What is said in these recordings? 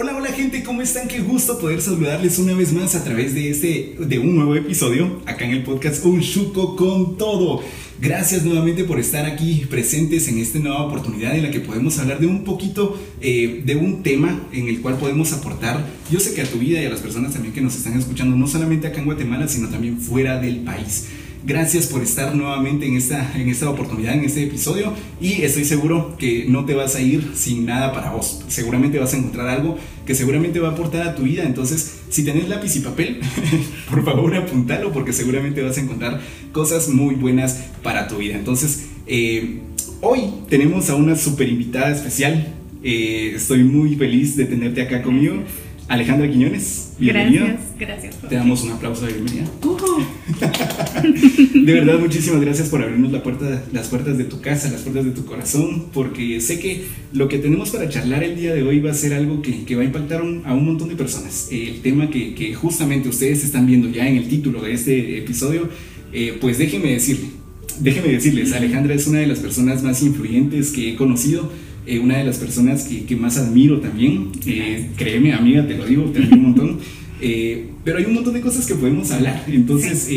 Hola, hola gente, ¿cómo están? Qué gusto poder saludarles una vez más a través de este, de un nuevo episodio acá en el podcast Un Chuco con Todo. Gracias nuevamente por estar aquí presentes en esta nueva oportunidad en la que podemos hablar de un poquito eh, de un tema en el cual podemos aportar, yo sé que a tu vida y a las personas también que nos están escuchando, no solamente acá en Guatemala, sino también fuera del país. Gracias por estar nuevamente en esta, en esta oportunidad, en este episodio. Y estoy seguro que no te vas a ir sin nada para vos. Seguramente vas a encontrar algo que seguramente va a aportar a tu vida. Entonces, si tenés lápiz y papel, por favor apuntalo porque seguramente vas a encontrar cosas muy buenas para tu vida. Entonces, eh, hoy tenemos a una super invitada especial. Eh, estoy muy feliz de tenerte acá conmigo. Alejandra Quiñones, bienvenida. Gracias, gracias. Te damos un aplauso de bienvenida. de verdad, muchísimas gracias por abrirnos la puerta, las puertas de tu casa, las puertas de tu corazón, porque sé que lo que tenemos para charlar el día de hoy va a ser algo que, va a impactar a un montón de personas. El tema que, justamente ustedes están viendo ya en el título de este episodio, eh, pues déjenme decirle, déjenme decirles, Alejandra es una de las personas más influyentes que he conocido eh, una de las personas que, más admiro también. Eh, créeme, amiga, te lo digo, te admiro un montón. Eh, pero hay un montón de cosas que podemos hablar. Entonces,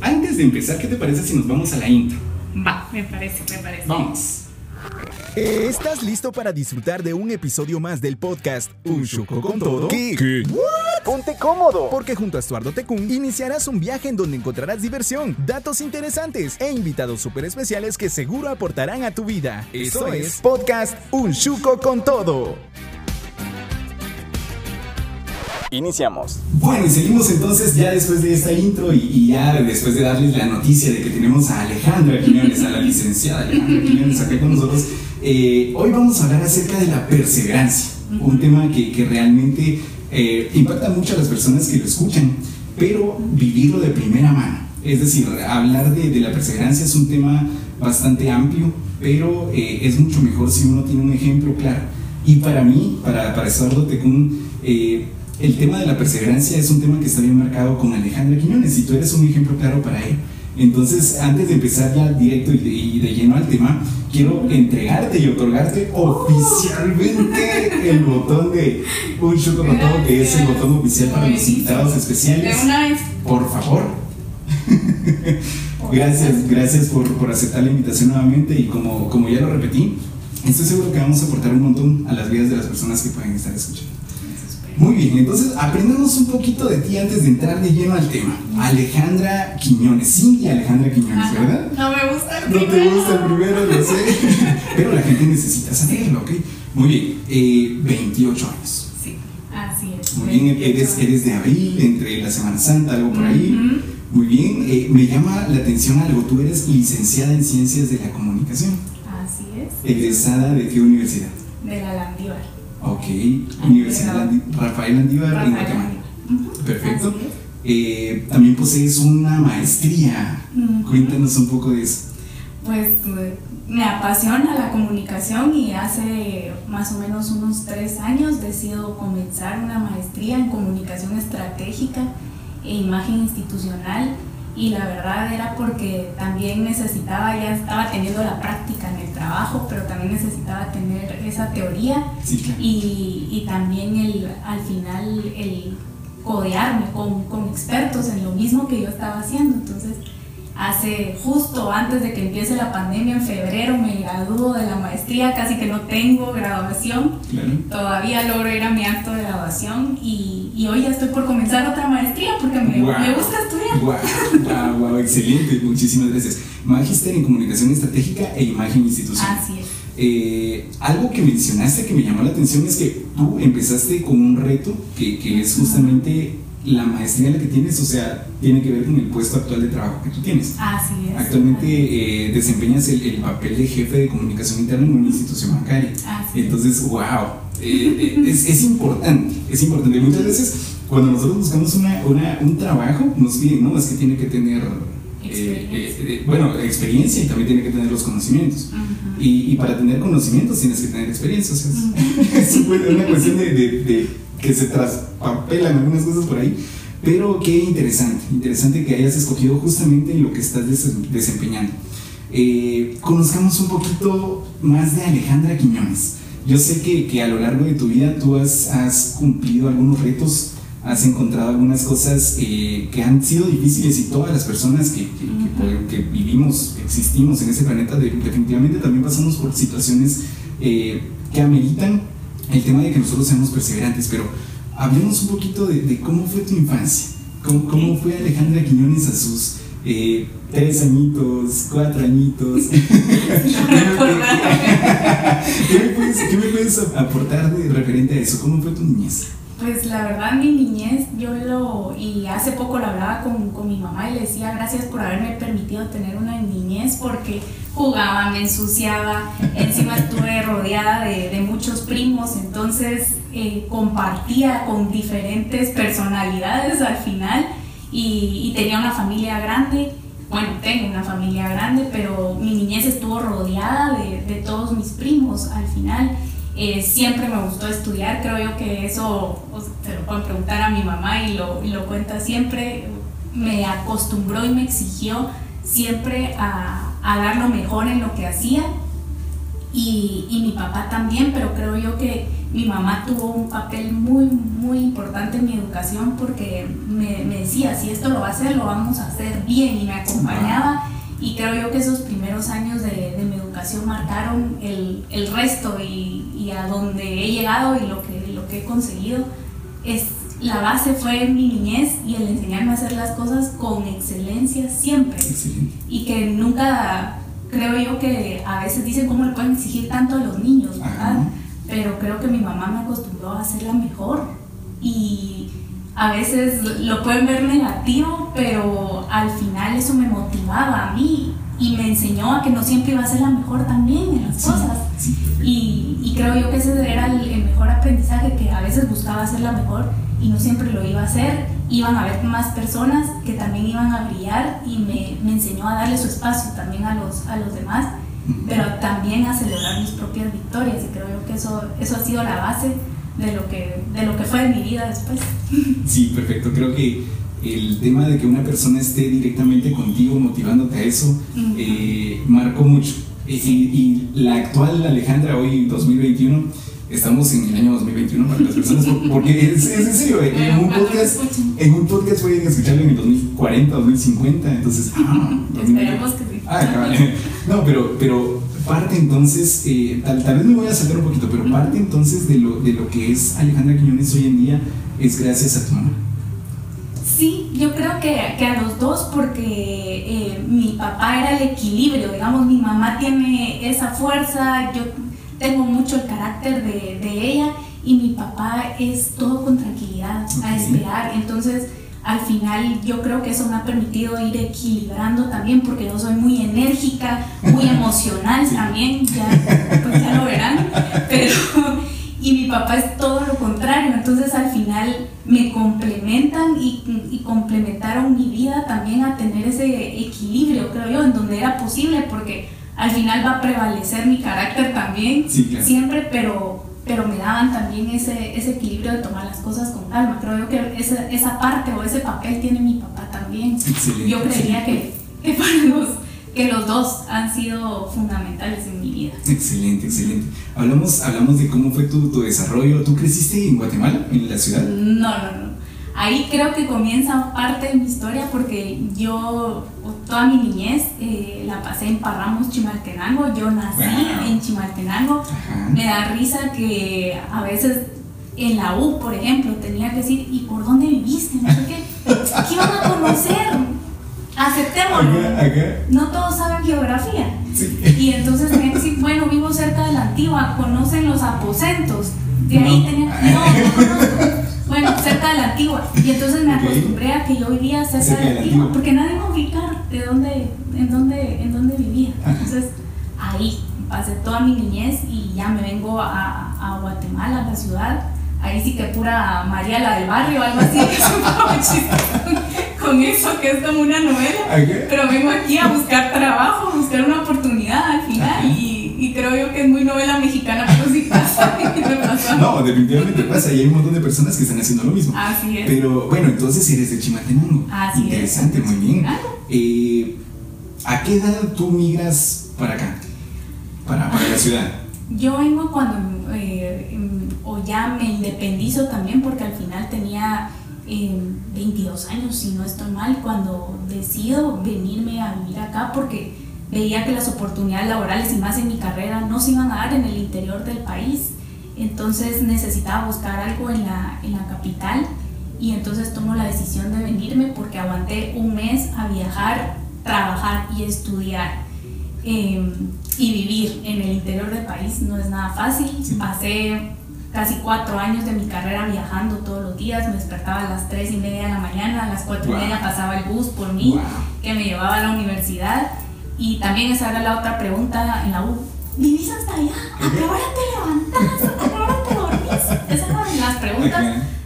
antes de empezar, ¿qué te parece si nos vamos a la intro? Va, me parece, me parece. Vamos. ¿Estás listo para disfrutar de un episodio más del podcast Un Chuco con Todo? ¿Qué? Ponte cómodo, porque junto a Estuardo Tecún iniciarás un viaje en donde encontrarás diversión, datos interesantes e invitados súper especiales que seguro aportarán a tu vida. Eso es Podcast Un Chuco con Todo. Iniciamos. Bueno, y seguimos entonces ya después de esta intro y, ya después de darles la noticia de que tenemos a Alejandra Quiñones, a la licenciada Alejandra Quiñones acá con nosotros. Eh, hoy vamos a hablar acerca de la perseverancia, un tema que, realmente eh, impacta mucho a las personas que lo escuchan, pero vivirlo de primera mano. Es decir, hablar de, la perseverancia es un tema bastante amplio, pero eh, es mucho mejor si uno tiene un ejemplo claro. Y para mí, para, para Eduardo Tecún, el tema de la perseverancia es un tema que está bien marcado con Alejandra Quiñones y tú eres un ejemplo claro para él. Entonces, antes de empezar ya directo y de, lleno al tema, quiero entregarte y otorgarte oficialmente el botón de un chocolate que es el botón oficial para los invitados especiales. Por favor. gracias, gracias por, por, aceptar la invitación nuevamente y como, como ya lo repetí, estoy seguro que vamos a aportar un montón a las vidas de las personas que pueden estar escuchando. Muy bien, entonces aprendamos un poquito de ti antes de entrar de lleno al tema. Alejandra Quiñones, Cintia Alejandra Quiñones, ¿verdad? No me gusta el no primero. No te gusta el primero, lo sé. Pero la gente necesita saberlo, ¿ok? Muy bien, eh, 28 años. Sí, así es. Muy bien, eres, eres, de abril, entre la Semana Santa, algo por ahí. Muy bien, eh, me llama la atención algo, tú eres licenciada en Ciencias de la Comunicación. Así es. ¿Egresada de qué universidad? De la Landívar. Ok, Universidad Rafael Andívar en Guatemala. Perfecto. Eh, también posees una maestría. Cuéntanos un poco de eso. Pues me apasiona la comunicación y hace más o menos unos tres años decido comenzar una maestría en comunicación estratégica e imagen institucional y la verdad era porque también necesitaba, ya estaba teniendo la práctica en el trabajo, pero también necesitaba tener esa teoría y, y, también el, al final el codearme con, con expertos en lo mismo que yo estaba haciendo. Entonces, hace justo antes de que empiece la pandemia, en febrero, me graduó de la maestría, casi que no tengo graduación. Todavía logro ir a mi acto de graduación y, y hoy ya estoy por comenzar otra maestría porque me, me gusta estudiar. Wow, wow, excelente, muchísimas gracias. Magister en Comunicación Estratégica e Imagen Institucional. Así es. Eh, algo que mencionaste que me llamó la atención es que tú empezaste con un reto que, que es justamente la maestría la que tienes, o sea, tiene que ver con el puesto actual de trabajo que tú tienes. Así es. Actualmente eh, desempeñas el, papel de jefe de comunicación interna en una institución bancaria. Así Entonces, wow, eh, eh, es, importante, es importante. Muchas veces cuando nosotros buscamos una, un trabajo, nos piden, no, es que tiene que tener, bueno, experiencia y también tiene que tener los conocimientos. y, para tener conocimientos tienes que tener experiencia. O sea, es, una cuestión de que se traspapelan algunas cosas por ahí. Pero qué interesante, interesante que hayas escogido justamente lo que estás desempeñando. Eh, conozcamos un poquito más de Alejandra Quiñones. yo sé que, que, a lo largo de tu vida tú has, has cumplido algunos retos, has encontrado algunas cosas eh, que han sido difíciles y todas las personas que, que, vivimos, existimos en ese planeta, definitivamente también pasamos por situaciones eh, que ameritan el tema de que nosotros seamos perseverantes, pero hablemos un poquito de, cómo fue tu infancia, cómo, cómo fue Alejandra Quiñones a sus eh, tres añitos, cuatro añitos. ¿Qué, me puedes, ¿Qué, me puedes, aportar de referente a eso? ¿Cómo fue tu niñez? Pues la verdad, mi niñez, yo lo, y hace poco lo hablaba con, con, mi mamá y le decía gracias por haberme permitido tener una niñez porque jugaba, me ensuciaba, encima estuve rodeada de, de muchos primos, entonces eh, compartía con diferentes personalidades al final y, y tenía una familia grande bueno, tengo una familia grande, pero mi niñez estuvo rodeada de, de todos mis primos al final. Eh, siempre me gustó estudiar, creo yo que eso se lo pueden preguntar a mi mamá y lo, lo cuenta siempre, me acostumbró y me exigió siempre a, a dar lo mejor en lo que hacía y, y, mi papá también, pero creo yo que mi mamá tuvo un papel muy, muy importante en mi educación porque me, me decía, si esto lo va a hacer, lo vamos a hacer bien y me acompañaba y creo yo que esos primeros años de, de mi educación marcaron el, el resto y, y, a donde he llegado y lo que, lo que he conseguido. Es, la base fue mi niñez y el enseñarme a hacer las cosas con excelencia siempre. Y que nunca, creo yo que a veces dicen cómo le pueden exigir tanto a los niños, ¿verdad? Pero creo que mi mamá me acostumbró a hacerla mejor. Y a veces lo pueden ver negativo, pero al final eso me motivaba a mí y me enseñó a que no siempre iba a ser la mejor también en las cosas. y, y, creo yo que ese era el, el, mejor aprendizaje, que a veces buscaba ser la mejor y no siempre lo iba a hacer. Iban a haber más personas que también iban a brillar y me, me enseñó a darle su espacio también a los, a los demás, pero también a celebrar mis propias victorias y creo yo que eso, eso ha sido la base de lo que, de lo que fue mi vida después. Sí, perfecto. Creo que el tema de que una persona esté directamente contigo motivándote a eso eh, marcó mucho. Y, y, la actual Alejandra, hoy 2021, estamos en el año 2021 para las personas, porque es, es en serio, en, un podcast, en un podcast pueden escucharlo en el 2040, 2050, entonces... Ah, Esperemos que sí. Ah, no, pero, pero parte entonces, eh, tal, tal, vez me voy a saltar un poquito, pero parte entonces de lo, de lo que es Alejandra Quiñones hoy en día es gracias a tu mamá. Sí, yo creo que, que a los dos, porque eh, mi papá era el equilibrio, digamos, mi mamá tiene esa fuerza, yo tengo mucho el carácter de, de ella y mi papá es todo con tranquilidad, okay. a esperar, entonces al final yo creo que eso me ha permitido ir equilibrando también porque yo soy muy enérgica, muy emocional también, ya, pues ya lo verán, pero y mi papá es todo lo contrario, entonces al final me complementan y, y, complementaron mi vida también a tener ese equilibrio, creo yo, en donde era posible porque al final va a prevalecer mi carácter también, sí, claro. siempre, pero pero me daban también ese, ese equilibrio de tomar las cosas con calma. Creo yo que esa, esa parte o ese papel tiene mi papá también. Excelente, yo creería que, que, para los, que los dos han sido fundamentales en mi vida. Excelente, excelente. Hablamos, hablamos de cómo fue tu, tu desarrollo. ¿Tú creciste en Guatemala, en la ciudad? No, no, no. Ahí creo que comienza parte de mi historia porque yo toda mi niñez eh, la pasé en Parramos, Chimaltenango. Yo nací wow. en Chimaltenango. Ajá. Me da risa que a veces en la U, por ejemplo, tenía que decir, ¿y por dónde viviste? No sé qué. ¿Qué van a conocer? Aceptémoslo. Acá, acá. No todos saben geografía. Sí. Y entonces que decir, bueno, vivo cerca de la antigua, conocen los aposentos. De ahí No. tenía no, no conozco. Bueno, cerca de la antigua. Y entonces me acostumbré a que yo vivía cerca, de la antigua, porque nadie me iba a ubicar de dónde, en dónde, en dónde vivía. Entonces, ahí pasé toda mi niñez y ya me vengo a, a Guatemala, a la ciudad. Ahí sí que pura María la del barrio, algo así, que es un con eso, que es como una novela. Pero vengo aquí a buscar trabajo, a buscar una oportunidad al final Ajá. y creo yo que es muy novela mexicana, pero sí pasa. No, definitivamente pasa y hay un montón de personas que están haciendo lo mismo. Así es. Pero bueno, entonces eres de Chimaltenango. Así es. Interesante, muy bien. Eh, ¿A qué edad tú migras para acá? Para, para la ciudad. Yo vengo cuando eh, o ya me independizo también porque al final tenía 22 eh, años, si no estoy mal, cuando decido venirme a vivir acá porque veía que las oportunidades laborales y más en mi carrera no se iban a dar en el interior del país. Entonces necesitaba buscar algo en la, en la capital y entonces tomo la decisión de venirme porque aguanté un mes a viajar, trabajar y estudiar em, y vivir en el interior del país. No es nada fácil. Pasé casi cuatro años de mi carrera viajando todos los días. Me despertaba a las tres y media de la mañana, a las cuatro y media pasaba el bus por mí que me llevaba a la universidad. Y también esa era la otra pregunta en la U. ¿Vivís hasta allá? ¿A qué hora te levantás? ¿A qué hora te dormís? Esas eran las preguntas.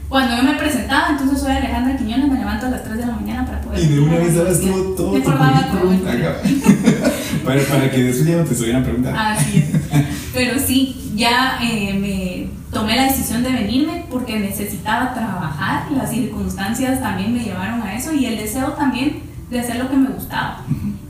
Cuando yo me presentaba, entonces soy Alejandra Quiñones, me levanto a las 3 de la mañana para poder... Y de una vez sabes todo, todo. Me acordaba todo. para, para que después ya no te estuvieran preguntando. Así es. Pero sí, ya eh, me tomé la decisión de venirme porque necesitaba trabajar, las circunstancias también me llevaron a eso y el deseo también de hacer lo que me gustaba.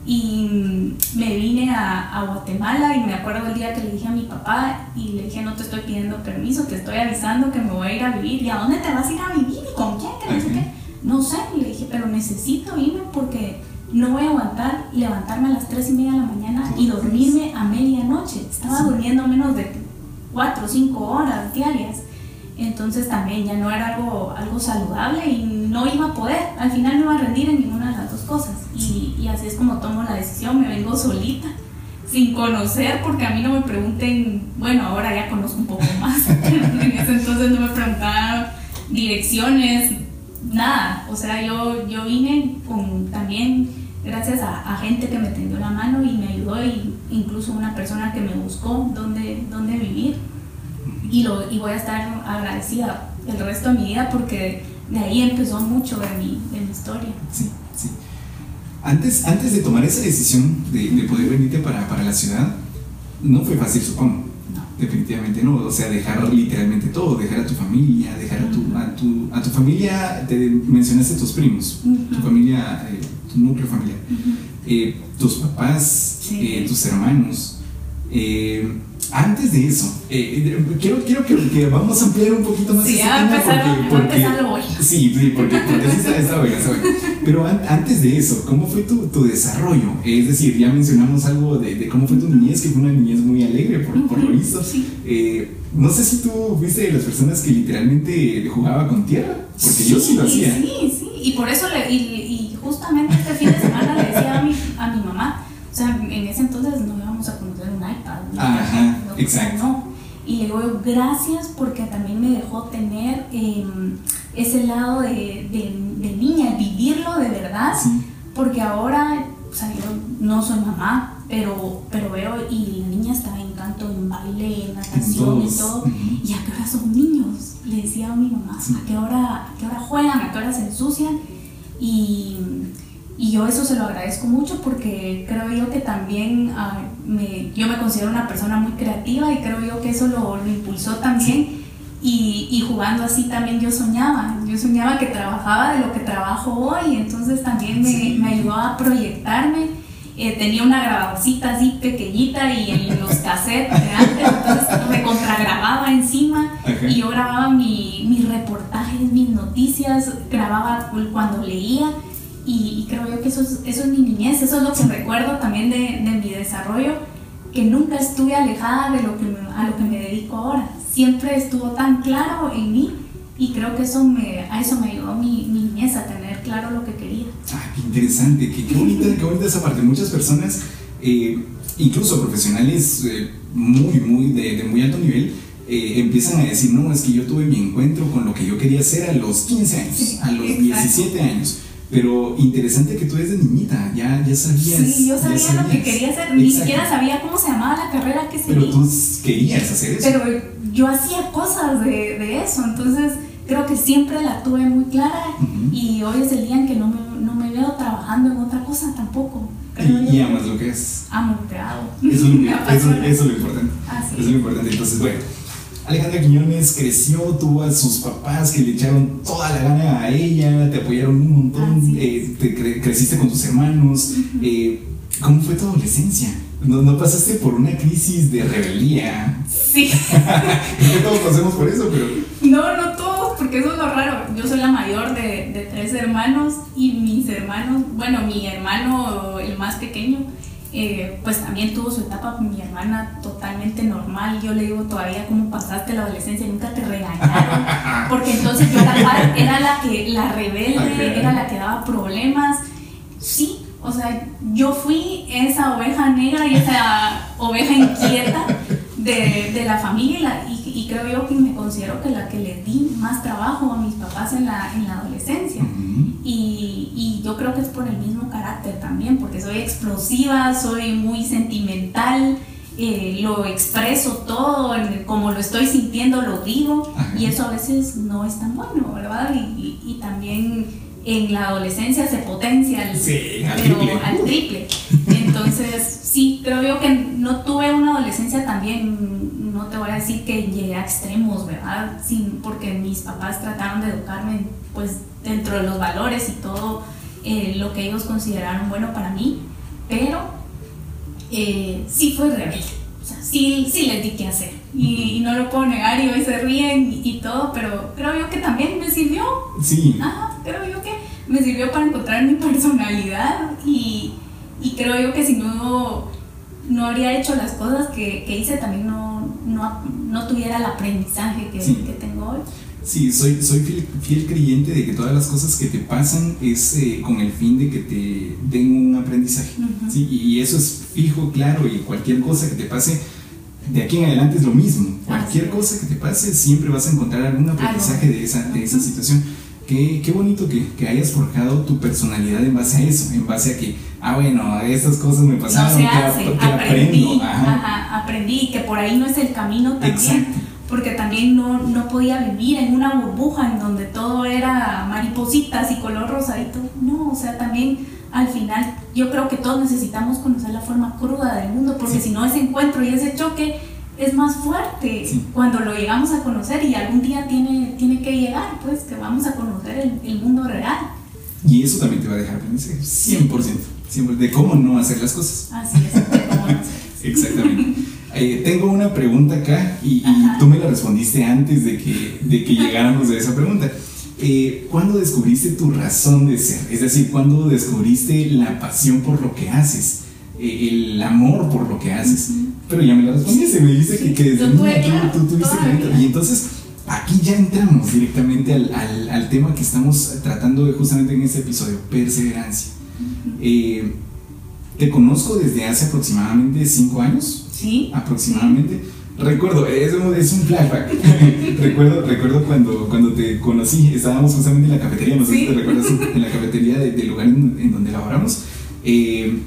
Y me vine a, a, Guatemala y me acuerdo el día que le dije a mi papá y le dije, no te estoy pidiendo permiso, te estoy avisando que me voy a ir a vivir. ¿Y a dónde te vas a ir a vivir? ¿Y con quién? no sé qué. No sé, y le dije, pero necesito irme porque no voy a aguantar levantarme a las 3 y media de la mañana y dormirme a medianoche. Estaba durmiendo menos de 4 o 5 horas diarias. Entonces también ya no era algo, algo saludable y no iba a poder. Al final no iba a rendir en ninguna cosas. Y, y así es como tomo la decisión, me vengo solita, sin conocer, porque a mí no me pregunten, bueno, ahora ya conozco un poco más. en ese entonces no me preguntaban direcciones, nada. O sea, yo, yo vine con también gracias a, a, gente que me tendió la mano y me ayudó, y incluso una persona que me buscó dónde, dónde vivir. Y, lo, y voy a estar agradecida el resto de mi vida porque de ahí empezó mucho de mi, de mi historia. Sí, sí. Antes, antes de tomar esa decisión de, de poder venirte para, para, la ciudad, no fue fácil, supongo. No. Definitivamente no. O sea, dejar literalmente todo, dejar a tu familia, dejar a, tu, a, tu, a tu familia, te mencionaste a tus primos, tu familia, eh, tu núcleo familiar, eh, tus papás, sí. eh, tus hermanos. Eh, antes de eso, eh, quiero, quiero que, que, vamos a ampliar un poquito más sí, ese tema porque, porque, porque sí, sí, porque, porque sí está, está bueno, está bueno. Pero an, antes de eso, ¿cómo fue tu, tu, desarrollo? Es decir, ya mencionamos algo de, de, cómo fue tu niñez, que fue una niñez muy alegre, por, por lo visto. Sí. Eh, no sé si tú fuiste de las personas que literalmente jugaba con tierra, porque sí, yo sí lo hacía. Sí, sí, y por eso, le, y, y justamente este fin de semana le decía a mi, a mi mamá, o sea, en ese entonces no íbamos a conocer un iPad. ¿no? Ajá, no, exacto. No. Y le digo, gracias porque también me dejó tener eh, ese lado de, de, de, niña, vivirlo de verdad. Sí. Porque ahora, o sea, yo no soy mamá, pero, pero veo y la niña está en canto, en baile, en natación y todo. Uh -huh. ¿Y a qué hora son niños? Le decía a mi mamá, Sí. ¿a, qué hora, ¿a qué hora juegan? ¿A qué hora se ensucian? Y y yo eso se lo agradezco mucho porque creo yo que también uh, me, yo me considero una persona muy creativa y creo yo que eso lo, lo impulsó también. Y, y, jugando así también yo soñaba. Yo soñaba que trabajaba de lo que trabajo hoy, entonces también me, Sí. me ayudó a proyectarme. Eh, tenía una grabadorcita así pequeñita y en los cassettes de antes, entonces me contragrababa encima Ajá. y yo grababa mi, mis reportajes, mis noticias, grababa cuando leía y, y, creo yo que eso es, eso es mi niñez, eso es lo que recuerdo también de, de, mi desarrollo, que nunca estuve alejada de lo que me, a lo que me dedico ahora. Siempre estuvo tan claro en mí y creo que eso me, a eso me ayudó mi, mi niñez, a tener claro lo que quería. Ah, qué interesante, qué, qué, bonita, qué bonita esa parte. Muchas personas, eh, incluso profesionales eh, muy, muy de, de muy alto nivel, eh, empiezan a decir, no, es que yo tuve mi encuentro con lo que yo quería hacer a los 15 años, Sí, a los exacto. 17 años. Pero interesante que tú desde niñita ya, ya sabías. Sí, yo sabía, sabías. lo que quería hacer, ni Exacto. siquiera sabía cómo se llamaba la carrera que seguía. Pero tú querías hacer eso. Pero yo hacía cosas de, de, eso, entonces creo que siempre la tuve muy clara Uh -huh. y hoy es el día en que no me, no me veo trabajando en otra cosa tampoco. Y, y, amas lo que es. Amo lo que hago. Eso, eso, eso es lo importante. Así. Eso es lo importante. Entonces, bueno. Alejandra Quiñones creció, tuvo a sus papás que le echaron toda la gana a ella, te apoyaron un montón, eh, te cre creciste con tus hermanos. Uh -huh. eh, ¿Cómo fue tu adolescencia? ¿No, ¿No pasaste por una crisis de rebeldía? Sí. que todos pasemos por eso, pero... No, no todos, porque eso es lo raro. Yo soy la mayor de, de tres hermanos y mis hermanos, bueno, mi hermano, el más pequeño, eh, pues también tuvo su etapa con mi hermana totalmente normal. Yo le digo todavía cómo pasaste la adolescencia, nunca te regañaron, porque entonces yo era, era la que la rebelde, era la que daba problemas. Sí, o sea, yo fui esa oveja negra y esa oveja inquieta de, de la familia y, y, creo yo que me considero que la que le di más trabajo a mis papás en la, en la adolescencia. Y, y, yo creo que es por el mismo carácter también, porque soy explosiva, soy muy sentimental. Eh, lo expreso todo, como lo estoy sintiendo lo digo y eso a veces no es tan bueno, ¿verdad? Y, y también en la adolescencia se potencia sí, al pero triple. al triple. Entonces, sí, creo yo que no tuve una adolescencia también, no te voy a decir que llegué a extremos, ¿verdad? Sin, porque mis papás trataron de educarme pues dentro de los valores y todo eh, lo que ellos consideraron bueno para mí, pero eh, sí fue rebelde. O sea, sí, sí les di qué hacer. Y, y, no lo puedo negar y hoy se ríen y, y, todo, pero creo yo que también me sirvió. Sí. Ajá, creo yo que me sirvió para encontrar mi personalidad y, y creo yo que si no, no habría hecho las cosas que, que hice, también no, no, no, tuviera el aprendizaje que, Sí. que tengo hoy. Sí, soy, soy fiel, fiel creyente de que todas las cosas que te pasan es eh, con el fin de que te den un aprendizaje. ¿sí? Y eso es fijo, claro, y cualquier cosa que te pase de aquí en adelante es lo mismo. Cualquier cosa que te pase siempre vas a encontrar algún aprendizaje de esa, de esa situación. Qué, qué bonito que, que hayas forjado tu personalidad en base a eso, en base a que, ah, bueno, estas cosas me No pasaron, se que, hace, que aprendí, aprendo. Ajá. ajá, aprendí que por ahí no es el camino también. Exacto. Porque también no, no podía vivir en una burbuja en donde todo era maripositas y color rosadito. No, o sea, también al final yo creo que todos necesitamos conocer la forma cruda del mundo, porque Sí. si no ese encuentro y ese choque es más fuerte Sí. cuando lo llegamos a conocer y algún día tiene, tiene que llegar, pues que vamos a conocer el, el mundo real. Y eso también te va a dejar aprendizaje, 100%, 100%, de cómo no hacer las cosas. Así es, de cómo no sé. Exactamente. Eh, tengo una pregunta acá y, y tú me la respondiste antes de que, de que llegáramos a esa pregunta. Eh, ¿Cuándo descubriste tu razón de ser? Es decir, ¿cuándo descubriste la pasión por lo que haces? Eh, el amor por lo que haces. Ujú. Pero ya me la respondiste, me dijiste que, que desde tú- claro, tú, tuviste clarito. Y entonces aquí ya entramos directamente al, al- al tema que estamos tratando de justamente en este episodio, perseverancia. Eh, te conozco desde hace aproximadamente cinco años, Sí, aproximadamente. Recuerdo, es un, es un flashback. recuerdo, recuerdo cuando, cuando te conocí, estábamos justamente en la cafetería, no sé Sí. si te recuerdas, en la cafetería de- del lugar en, en donde laboramos. Eh,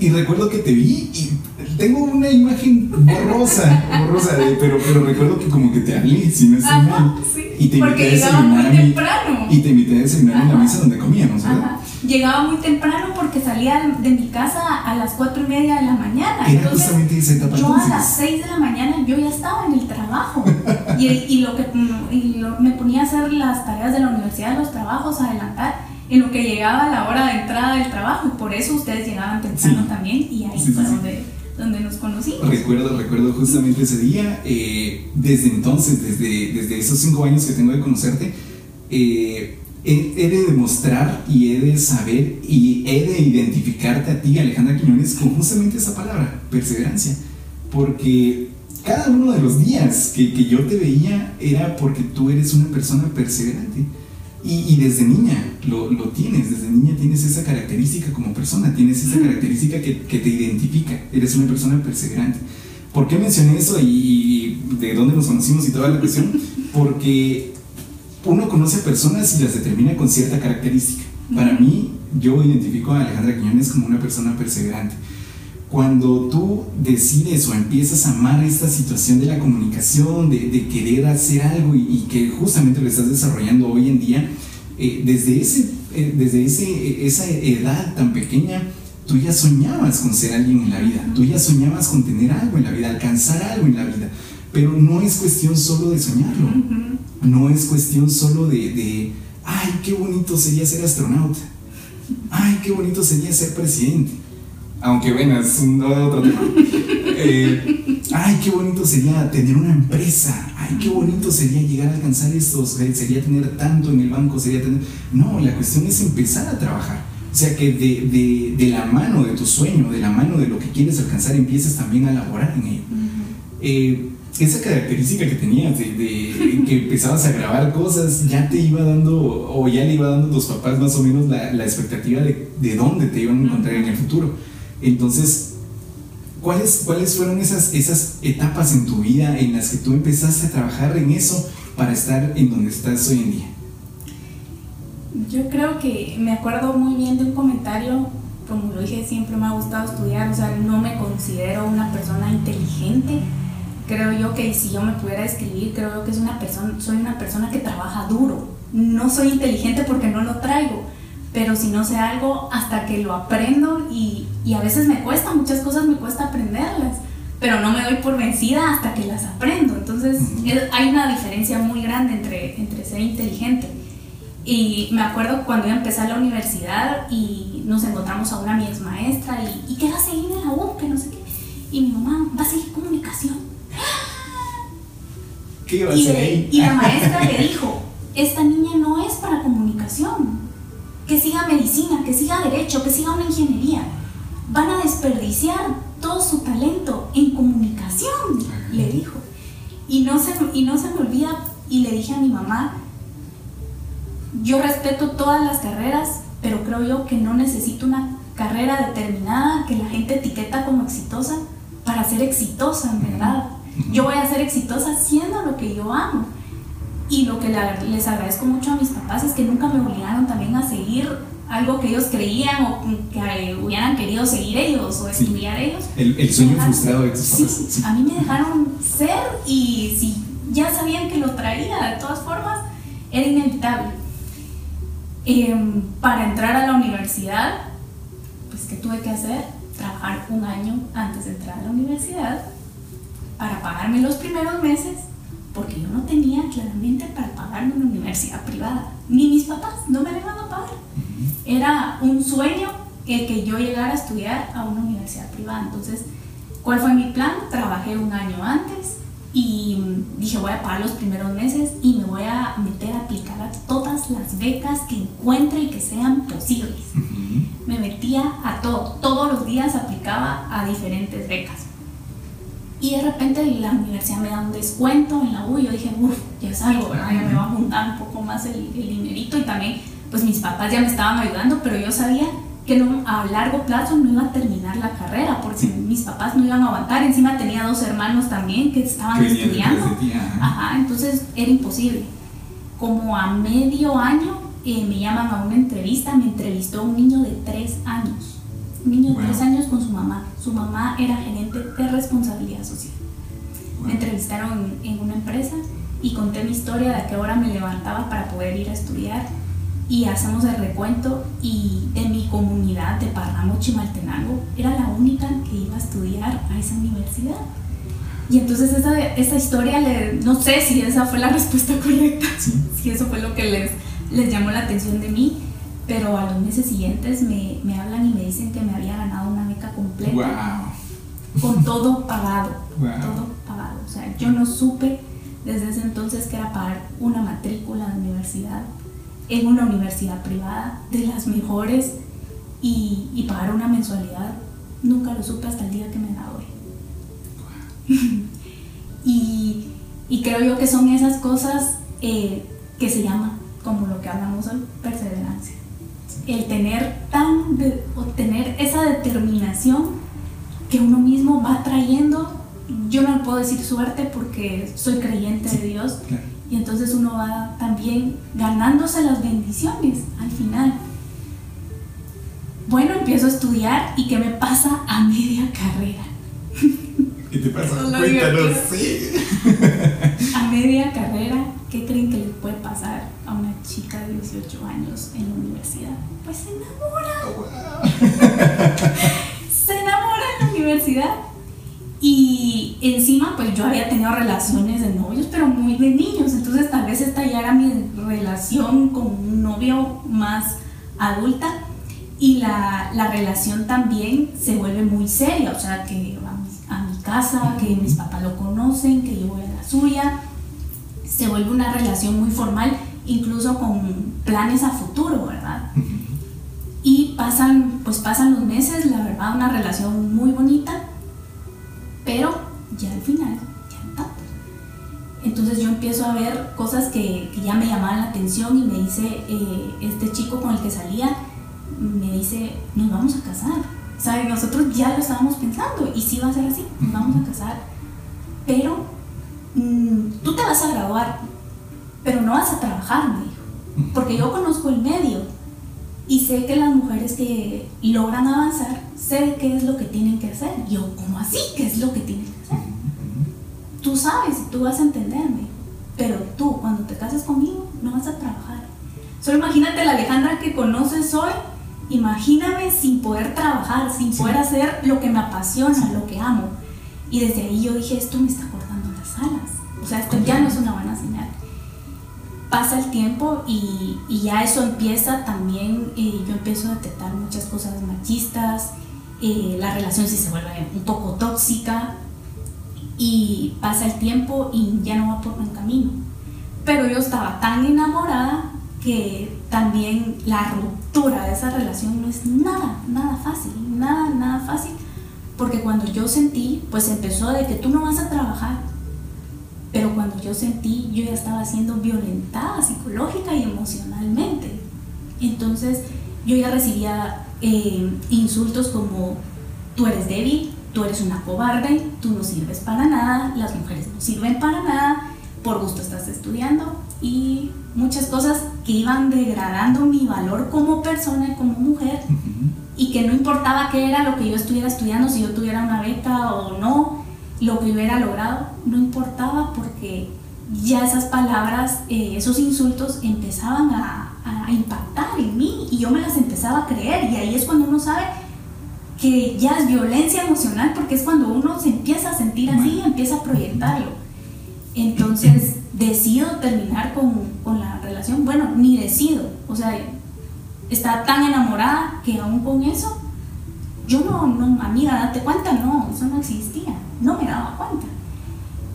y recuerdo que te vi y tengo una imagen borrosa, borrosa, de- pero, pero recuerdo que como que te hablé, si no estoy Ajá, mal. sí, Y te porque invité a llegaba muy a mi- temprano. Y te invité a desayunar en la Ajá. mesa donde comíamos, ¿verdad? Ajá. Llegaba muy temprano porque salía de mi casa a las cuatro y media de la mañana. Era Entonces, justamente esa etapa yo a las 6 de la mañana yo ya estaba en el trabajo y, y lo que mm, y lo- me ponía a hacer las tareas de la universidad, los trabajos, adelantar en lo que llegaba la hora de entrada del trabajo por eso ustedes llegaban temprano Sí. también y ahí sí, fue sí. donde, donde nos conocimos. Recuerdo, recuerdo justamente ese día. eh, desde entonces, desde, desde esos cinco años que tengo de conocerte, eh, he, he de demostrar y he de saber y he de identificarte a ti, Alejandra Quiñones, con justamente esa palabra, perseverancia. Porque cada uno de los días que, que yo te veía era porque tú eres una persona perseverante. Y, y desde niña lo, lo tienes, desde niña tienes esa característica como persona, tienes esa característica que, que te identifica, eres una persona perseverante. ¿Por qué mencioné eso y, y de dónde nos conocimos y toda la cuestión? Porque uno conoce personas y las determina con cierta característica. Para mí, yo identifico a Alejandra Quiñones como una persona perseverante. Cuando tú decides o empiezas a amar esta situación de la comunicación, de, de querer hacer algo y, y que justamente lo estás desarrollando hoy en día, eh, desde, ese, eh, desde ese, esa edad tan pequeña, tú ya soñabas con ser alguien en la vida, tú ya soñabas con tener algo en la vida, alcanzar algo en la vida, pero no es cuestión solo de soñarlo, no es cuestión solo de, de, ay, qué bonito sería ser astronauta, ay, qué bonito sería ser presidente. Aunque bueno, es un, otro tema. Eh, ay, qué bonito sería tener una empresa. Ay, qué bonito sería llegar a alcanzar esto. Sería tener tanto en el banco, sería tener... No, la cuestión es empezar a trabajar. O sea, que de, de, de la mano de tu sueño, de la mano de lo que quieres alcanzar, empieces también a laborar en ello. Eh, esa característica que tenías de, de, que empezabas a grabar cosas, ya te iba dando, o ya le iba dando a tus papás más o menos la, la expectativa de, de dónde te iban a encontrar en el futuro. Entonces, ¿cuáles, ¿cuáles fueron esas, esas etapas en tu vida en las que tú empezaste a trabajar en eso para estar en donde estás hoy en día? Yo creo que me acuerdo muy bien de un comentario, como lo dije, siempre me ha gustado estudiar, o sea, no me considero una persona inteligente. Creo yo que si yo me pudiera describir, creo yo que es una persona, soy una persona que trabaja duro. No soy inteligente porque no lo traigo, pero si no sé algo, hasta que lo aprendo y, y, a veces me cuesta, muchas cosas me cuesta aprenderlas, pero no me doy por vencida hasta que las aprendo. Entonces hay una diferencia muy grande entre, entre ser inteligente. Y me acuerdo cuando iba a empezar la universidad y nos encontramos a una mi ex maestra y, ¿y qué va a seguir en la U? Que no sé qué. Y mi mamá va a seguir comunicación. ¿Qué va a y, y la maestra le dijo, esta niña no es para comunicación que siga medicina, que siga derecho, que siga una ingeniería. Van a desperdiciar todo su talento en comunicación, le dijo. Y no, se, y no se me olvida, y le dije a mi mamá, yo respeto todas las carreras, pero creo yo que no necesito una carrera determinada que la gente etiqueta como exitosa para ser exitosa, en verdad. Yo voy a ser exitosa haciendo lo que yo amo. Y lo que les agradezco mucho a mis papás es que nunca me obligaron también a seguir algo que ellos creían o que hubieran querido seguir ellos o estudiar ellos. El, el sueño frustrado de tus sí. Sí. A mí me dejaron ser y si ya sabían que lo traía, de todas formas, era inevitable. Eh, para entrar a la universidad, pues ¿qué tuve que hacer? Trabajar un año antes de entrar a la universidad para pagarme los primeros meses porque yo no tenía claramente para pagarme una universidad privada. Ni mis papás no me la iban a pagar. Era un sueño el que yo llegara a estudiar a una universidad privada. Entonces, ¿cuál fue mi plan? Trabajé un año antes y dije voy a pagar los primeros meses y me voy a meter a aplicar a todas las becas que encuentre y que sean posibles. Uh -huh. Me metía a todo, todos los días aplicaba a diferentes becas y de repente la universidad me da un descuento en la U y yo dije, uff, ya salgo, ¿verdad? Ya me va a juntar un poco más el, el, dinerito y también, pues mis papás ya me estaban ayudando, pero yo sabía que no, a largo plazo no iba a terminar la carrera porque mis papás no iban a aguantar. Encima tenía dos hermanos también que estaban estudiando. Ajá. entonces era imposible. Como a medio año eh, me llaman a una entrevista, me entrevistó un niño de tres años niño de tres años con su mamá. Su mamá era gerente de responsabilidad social. Me entrevistaron en una empresa y conté mi historia de a qué hora me levantaba para poder ir a estudiar y hacemos el recuento y de mi comunidad de Parramo Chimaltenango era la única que iba a estudiar a esa universidad. Y entonces esa, esa historia, le, no sé si esa fue la respuesta correcta, Sí. si eso fue lo que les, les llamó la atención de mí, pero a los meses siguientes me, me hablan y me dicen que me había ganado una beca completa Wow. con todo pagado, Wow. todo pagado. O sea, yo no supe desde ese entonces que era pagar una matrícula de universidad en una universidad privada de las mejores y, y pagar una mensualidad. Nunca lo supe hasta el día que me gradué. y, y creo yo que son esas cosas eh, que se llaman, como lo que hablamos hoy, perseverancia. El tener tan de, o tener esa determinación que uno mismo va trayendo. Yo no puedo decir suerte porque soy creyente de Dios Claro. y entonces uno va también ganándose las bendiciones al final. Bueno, empiezo a estudiar y ¿qué me pasa a media carrera? ¿Qué te pasa? Cuéntanos. Sí. A media carrera, ¿qué creen que le puede pasar a una chica de 18 años en la universidad? Pues se enamora. se enamora en la universidad. Y encima, pues yo había tenido relaciones de novios, pero muy de niños. Entonces, tal vez esta ya era mi relación con un novio más adulta. Y la, la, relación también se vuelve muy seria, o sea, que va a mi, casa, que mis papás lo conocen, que yo voy a la suya. Se vuelve una relación muy formal, incluso con planes a futuro, ¿verdad? Y pasan, pues pasan los meses, la verdad, una relación muy bonita, pero ya al final, ya no tanto. Entonces yo empiezo a ver cosas que, que ya me llamaban la atención y me dice eh, este chico con el que salía, me dice, nos vamos a casar. Sea, nosotros ya lo estábamos pensando y sí va a ser así, nos vamos a casar. Pero mmm, tú te vas a graduar, pero no vas a trabajar, me dijo. Porque yo conozco el medio y sé que las mujeres que logran avanzar, sé qué es lo que tienen que hacer. Yo, ¿cómo así? ¿Qué es lo que tienen que hacer? Tú sabes tú vas a entenderme, pero tú cuando te cases conmigo no vas a trabajar. Solo imagínate la Alejandra que conoces hoy, imagíname sin poder trabajar, sin poder hacer lo que me apasiona, lo que amo. Y desde ahí yo dije, esto me está las. O sea, esto ya no es una buena señal pasa el tiempo y, y ya eso empieza también, eh, yo empiezo a detectar muchas cosas machistas, eh, la relación sí se vuelve un poco tóxica y pasa el tiempo y ya no va por buen camino. Pero yo estaba tan enamorada que también la ruptura de esa relación no es nada, nada fácil, nada, nada fácil, porque cuando yo sentí, pues empezó de que tú no vas a trabajar, pero cuando yo sentí, yo ya estaba siendo violentada psicológica y emocionalmente. Entonces yo ya recibía eh, insultos como tú eres débil, tú eres una cobarde, tú no sirves para nada, las mujeres no sirven para nada, por gusto estás estudiando y muchas cosas que iban degradando mi valor como persona y como mujer y que no importaba qué era lo que yo estuviera estudiando, si yo tuviera una beca o no, lo que hubiera logrado no importaba porque ya esas palabras, eh, esos insultos empezaban a, impactar en mí y yo me las empezaba a creer. Y ahí es cuando uno sabe que ya es violencia emocional porque es cuando uno se empieza a sentir así y empieza a proyectarlo. Entonces decido terminar con, con la relación, bueno, ni decido, o sea, está tan enamorada que aún con eso, yo no, no, amiga, date cuenta, no, eso no existía no me daba cuenta.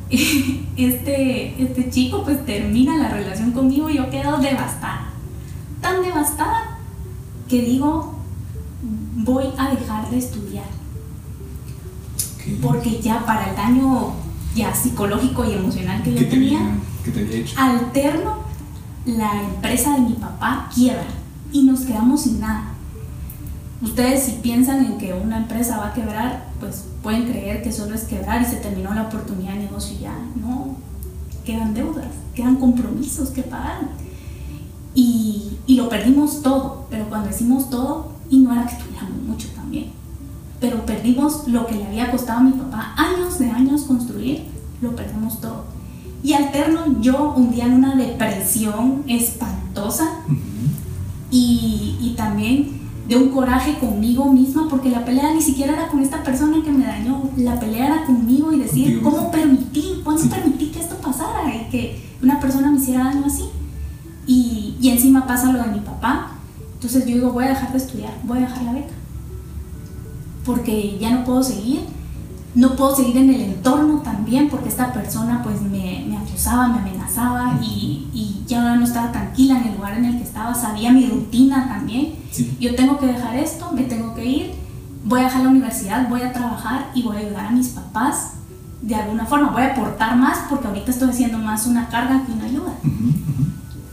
Este, este chico pues termina la relación conmigo y yo quedo devastada. Tan devastada que digo, voy a dejar de estudiar. Porque ya para el daño ya psicológico y emocional que yo tenía, alterno la empresa de mi papá quiebra y nos quedamos sin nada. Ustedes si piensan en que una empresa va a quebrar, pues pueden creer que solo es quebrar y se terminó la oportunidad de negocio ya. No, quedan deudas, quedan compromisos que pagar. Y, y lo perdimos todo, pero cuando decimos todo, y no era que tuviéramos mucho también, pero perdimos lo que le había costado a mi papá años de años construir, lo perdemos todo. Y alterno yo un día en una depresión espantosa y, y también de un coraje conmigo misma, porque la pelea ni siquiera era con esta persona que me dañó, la pelea era conmigo y decir, ¿cómo permití? ¿Cuándo permití que esto pasara? Y que una persona me hiciera daño así. Y, y encima pasa lo de mi papá. Entonces yo digo, voy a dejar de estudiar, voy a dejar la beca. Porque ya no puedo seguir no puedo seguir en el entorno también porque esta persona pues me, me acusaba, me amenazaba y, y, ya no estaba tranquila en el lugar en el que estaba, sabía mi rutina también. Yo tengo que dejar esto, me tengo que ir, voy a dejar la universidad, voy a trabajar y voy a ayudar a mis papás de alguna forma, voy a aportar más porque ahorita estoy haciendo más una carga que una ayuda.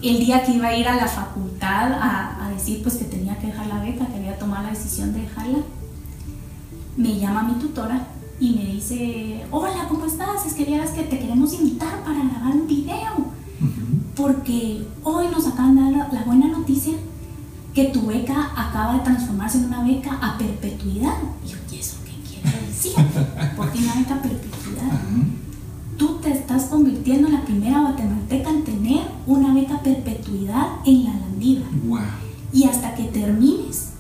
El día que iba a ir a la facultad a, a decir pues que tenía que dejar la beca, que había tomado la decisión de dejarla, me llama mi tutora y me dice, hola, ¿cómo estás? Es que vieras que te queremos invitar para grabar un video. Porque hoy nos acaban de dar la, buena noticia que tu beca acaba de transformarse en una beca a perpetuidad. Y yo, ¿y eso qué quiere decir? ¿Por qué una beca a perpetuidad? Tú te estás convirtiendo en la primera guatemalteca en tener una beca a perpetuidad en la Landiva. Y hasta que termines,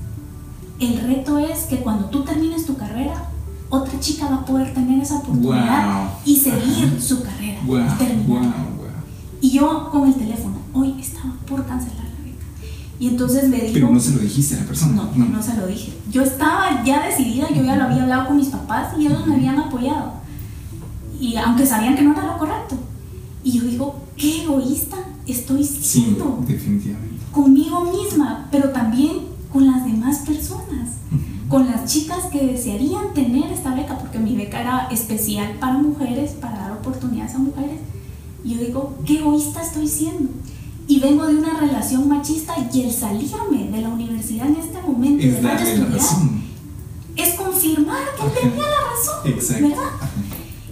el reto es que cuando tú termines tu carrera, otra chica va a poder tener esa oportunidad y seguir su carrera y terminar. Y yo con el teléfono, hoy estaba por cancelar la beca. Y entonces le digo... Pero no se lo dijiste a la persona. No, no, no se lo dije. Yo estaba ya decidida, yo ya lo había hablado con mis papás y ellos me habían apoyado. Y aunque sabían que no era lo correcto. Y yo digo, qué egoísta estoy siendo. Sí, definitivamente. Conmigo misma, pero también con las demás personas. Con las chicas que desearían tener esta beca, porque mi beca era especial para mujeres, para dar oportunidades a mujeres. Y yo digo, qué egoísta estoy siendo y vengo de una relación machista y el salirme de la universidad en este momento es darle la razón. es confirmar que tenía la razón, ¿verdad?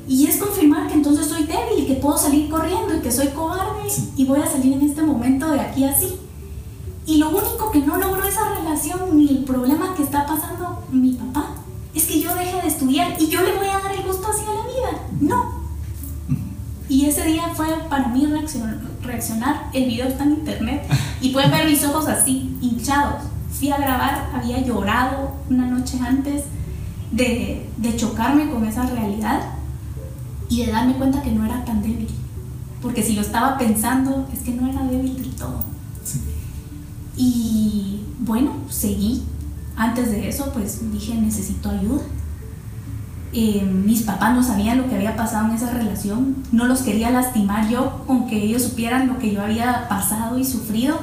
Y es confirmar que entonces soy débil y que puedo salir corriendo y que soy cobarde y voy a salir en este momento de aquí así. Y lo único que no logró esa relación ni el problema que está pasando mi papá es que yo deje de estudiar y yo le voy a dar el gusto hacia la vida. No. Y ese día fue para mí reaccionar el video está en internet y pueden ver mis ojos así, hinchados. Fui a grabar, había llorado una noche antes de, de chocarme con esa realidad y de darme cuenta que no era tan débil. Porque si lo estaba pensando, es que no era débil del todo. Y bueno, seguí. Antes de eso, pues dije, necesito ayuda. Eh, mis papás no sabían lo que había pasado en esa relación, no los quería lastimar yo con que ellos supieran lo que yo había pasado y sufrido.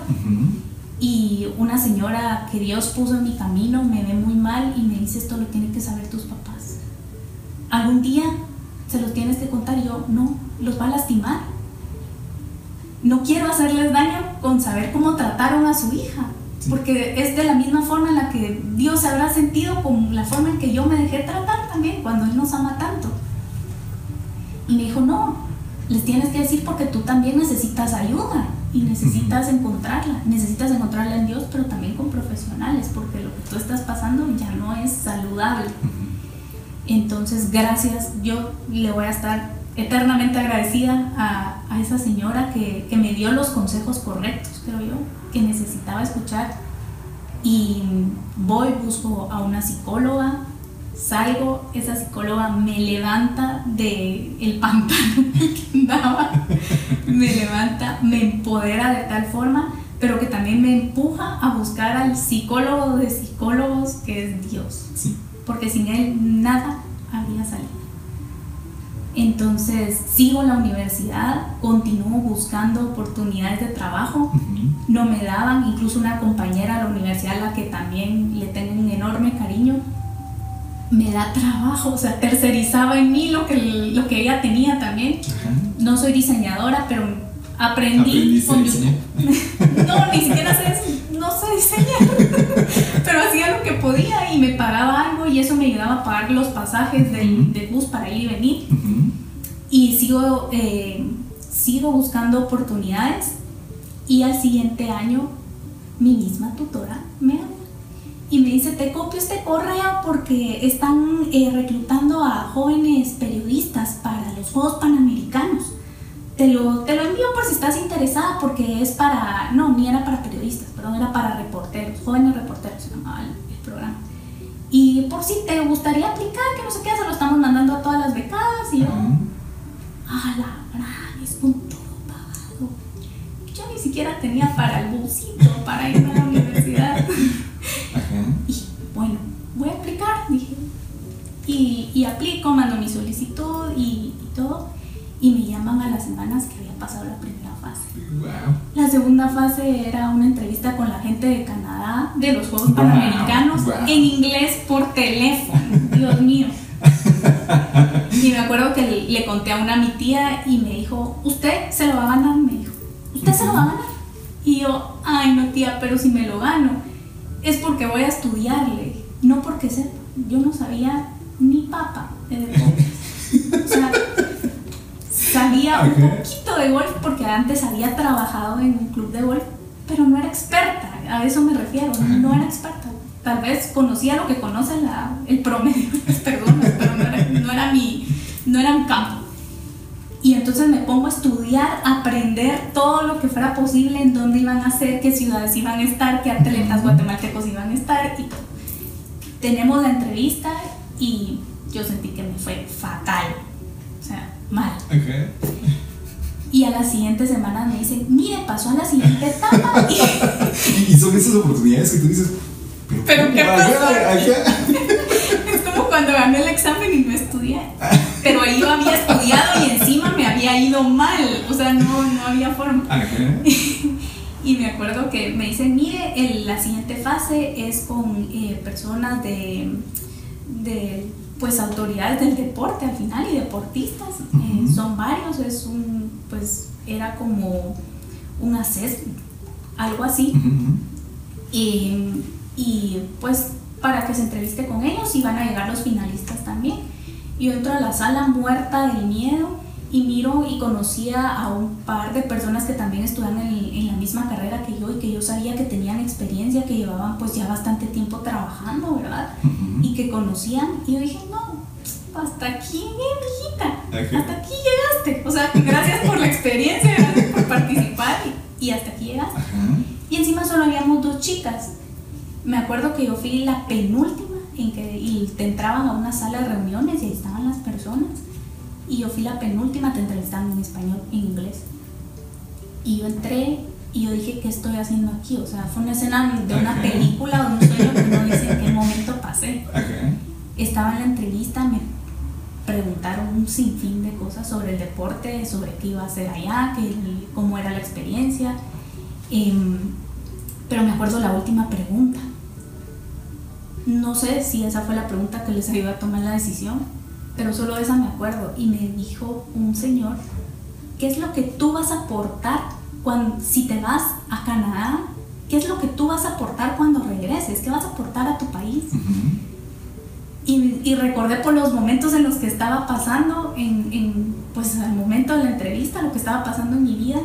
Y una señora que Dios puso en mi camino me ve muy mal y me dice esto lo tienen que saber tus papás. Algún día se los tienes que contar y yo, no, los va a lastimar. No quiero hacerles daño con saber cómo trataron a su hija porque es de la misma forma en la que Dios se habrá sentido con la forma en que yo me dejé tratar también cuando Él nos ama tanto. Y me dijo, no, les tienes que decir porque tú también necesitas ayuda y necesitas encontrarla, necesitas encontrarla en Dios, pero también con profesionales, porque lo que tú estás pasando ya no es saludable. Entonces, gracias, yo le voy a estar eternamente agradecida a, a esa señora que, que me dio los consejos correctos, creo yo, que necesitaba escuchar. Y voy, busco a una psicóloga, salgo, esa psicóloga me levanta del el pantano que andaba, me levanta, me empodera de tal forma, pero que también me empuja a buscar al psicólogo de psicólogos que es Dios, porque sin él nada habría salido. Entonces sigo la universidad, continúo buscando oportunidades de trabajo. No me daban, incluso una compañera de la universidad a la que también le tengo un enorme cariño, me da trabajo, o sea, tercerizaba en mí lo que, lo que ella tenía también. No soy diseñadora, pero aprendí con YouTube. no, ni siquiera sé, no sé diseñar, pero hacía lo que podía y me pagaba algo y eso me ayudaba a pagar los pasajes del, del bus para ir y venir. Y sigo, eh, sigo buscando oportunidades y al siguiente año mi misma tutora me habla y me dice, te copio este correo porque están eh, reclutando a jóvenes periodistas para los Juegos Panamericanos. Te lo, te lo envío por si estás interesada porque es para, no, ni era para periodistas, perdón, era para reporteros, jóvenes reporteros se llamaba el, programa. Y por si te gustaría aplicar, que no sé qué, se lo estamos mandando a todas las becadas y yo ah, la gran, es un todo pagado. Yo ni siquiera tenía para el busito, para ir a la universidad. Y bueno, voy a aplicar, dije. Y, y aplico, mando mi solicitud y, todo. Y me llaman a las semanas que había pasado la primera fase. La segunda fase era una entrevista con la gente de Canadá, de los Juegos Panamericanos, en inglés por teléfono. Dios mío. Y me acuerdo que le conté a una mi tía y me dijo, usted se lo va a ganar, me dijo, usted se lo va a ganar. Y yo, ay no tía, pero si me lo gano, es porque voy a estudiarle, no porque sepa. Yo no sabía ni papa de deportes. O sea, sabía un poquito de golf porque antes había trabajado en un club de golf, pero no era experta, a eso me refiero, no era experta tal vez conocía lo que conoce el promedio de las personas, pero no era, no era, mi, no era un campo. Y entonces me pongo a estudiar, a aprender todo lo que fuera posible, en dónde iban a ser, qué ciudades iban a estar, qué atletas guatemaltecos iban a estar y todo. Tenemos la entrevista y yo sentí que me fue fatal, o sea, mal. Y a la siguiente semana me dicen, mire, pasó a la siguiente etapa. y, son esas oportunidades que tú dices, pero, ¿qué pasó? es como cuando gané el examen y no estudié. Pero ahí yo había estudiado y encima me había ido mal. O sea, no, no había forma. y me acuerdo que me dicen, mire, la siguiente fase es con eh, personas de, de, pues, autoridades del deporte al final y deportistas. Eh, son varios, es un, pues, era como un assessment, algo así. y, y, pues, para que se entreviste con ellos y van a llegar los finalistas también. Yo entro a la sala muerta del miedo y miro y conocía a un par de personas que también estudian en, en, la misma carrera que yo y que yo sabía que tenían experiencia, que llevaban pues ya bastante tiempo trabajando, ¿verdad? Y que conocían y yo dije, no, hasta aquí, hijita, hasta aquí llegaste. O sea, gracias por la experiencia, gracias por participar y, hasta aquí llegaste. Y encima solo habíamos dos chicas. Me acuerdo que yo fui la penúltima en que y te entraban a una sala de reuniones y ahí estaban las personas y yo fui la penúltima, te entrevistaban en español, en inglés. Y yo entré y yo dije, ¿qué estoy haciendo aquí? O sea, fue una escena de una película o un sueño que no dice en qué momento pasé. Estaba en la entrevista, me preguntaron un sinfín de cosas sobre el deporte, sobre qué iba a hacer allá, que, cómo era la experiencia. Em, pero me acuerdo la última pregunta. No sé si esa fue la pregunta que les ayudó a tomar la decisión, pero solo esa me acuerdo. Y me dijo un señor, ¿qué es lo que tú vas a aportar cuando, si te vas a Canadá? ¿Qué es lo que tú vas a aportar cuando regreses? ¿Qué vas a aportar a tu país? Y, y, recordé por los momentos en los que estaba pasando, en, en, pues al momento de la entrevista, lo que estaba pasando en mi vida.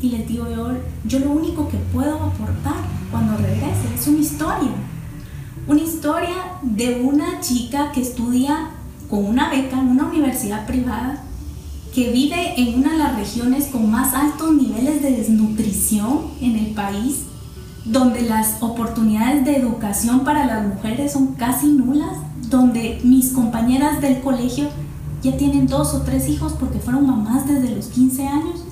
Y les digo yo, yo lo único que puedo aportar cuando regrese es una historia. Una historia de una chica que estudia con una beca en una universidad privada que vive en una de las regiones con más altos niveles de desnutrición en el país, donde las oportunidades de educación para las mujeres son casi nulas, donde mis compañeras del colegio ya tienen dos o tres hijos porque fueron mamás desde los 15 años.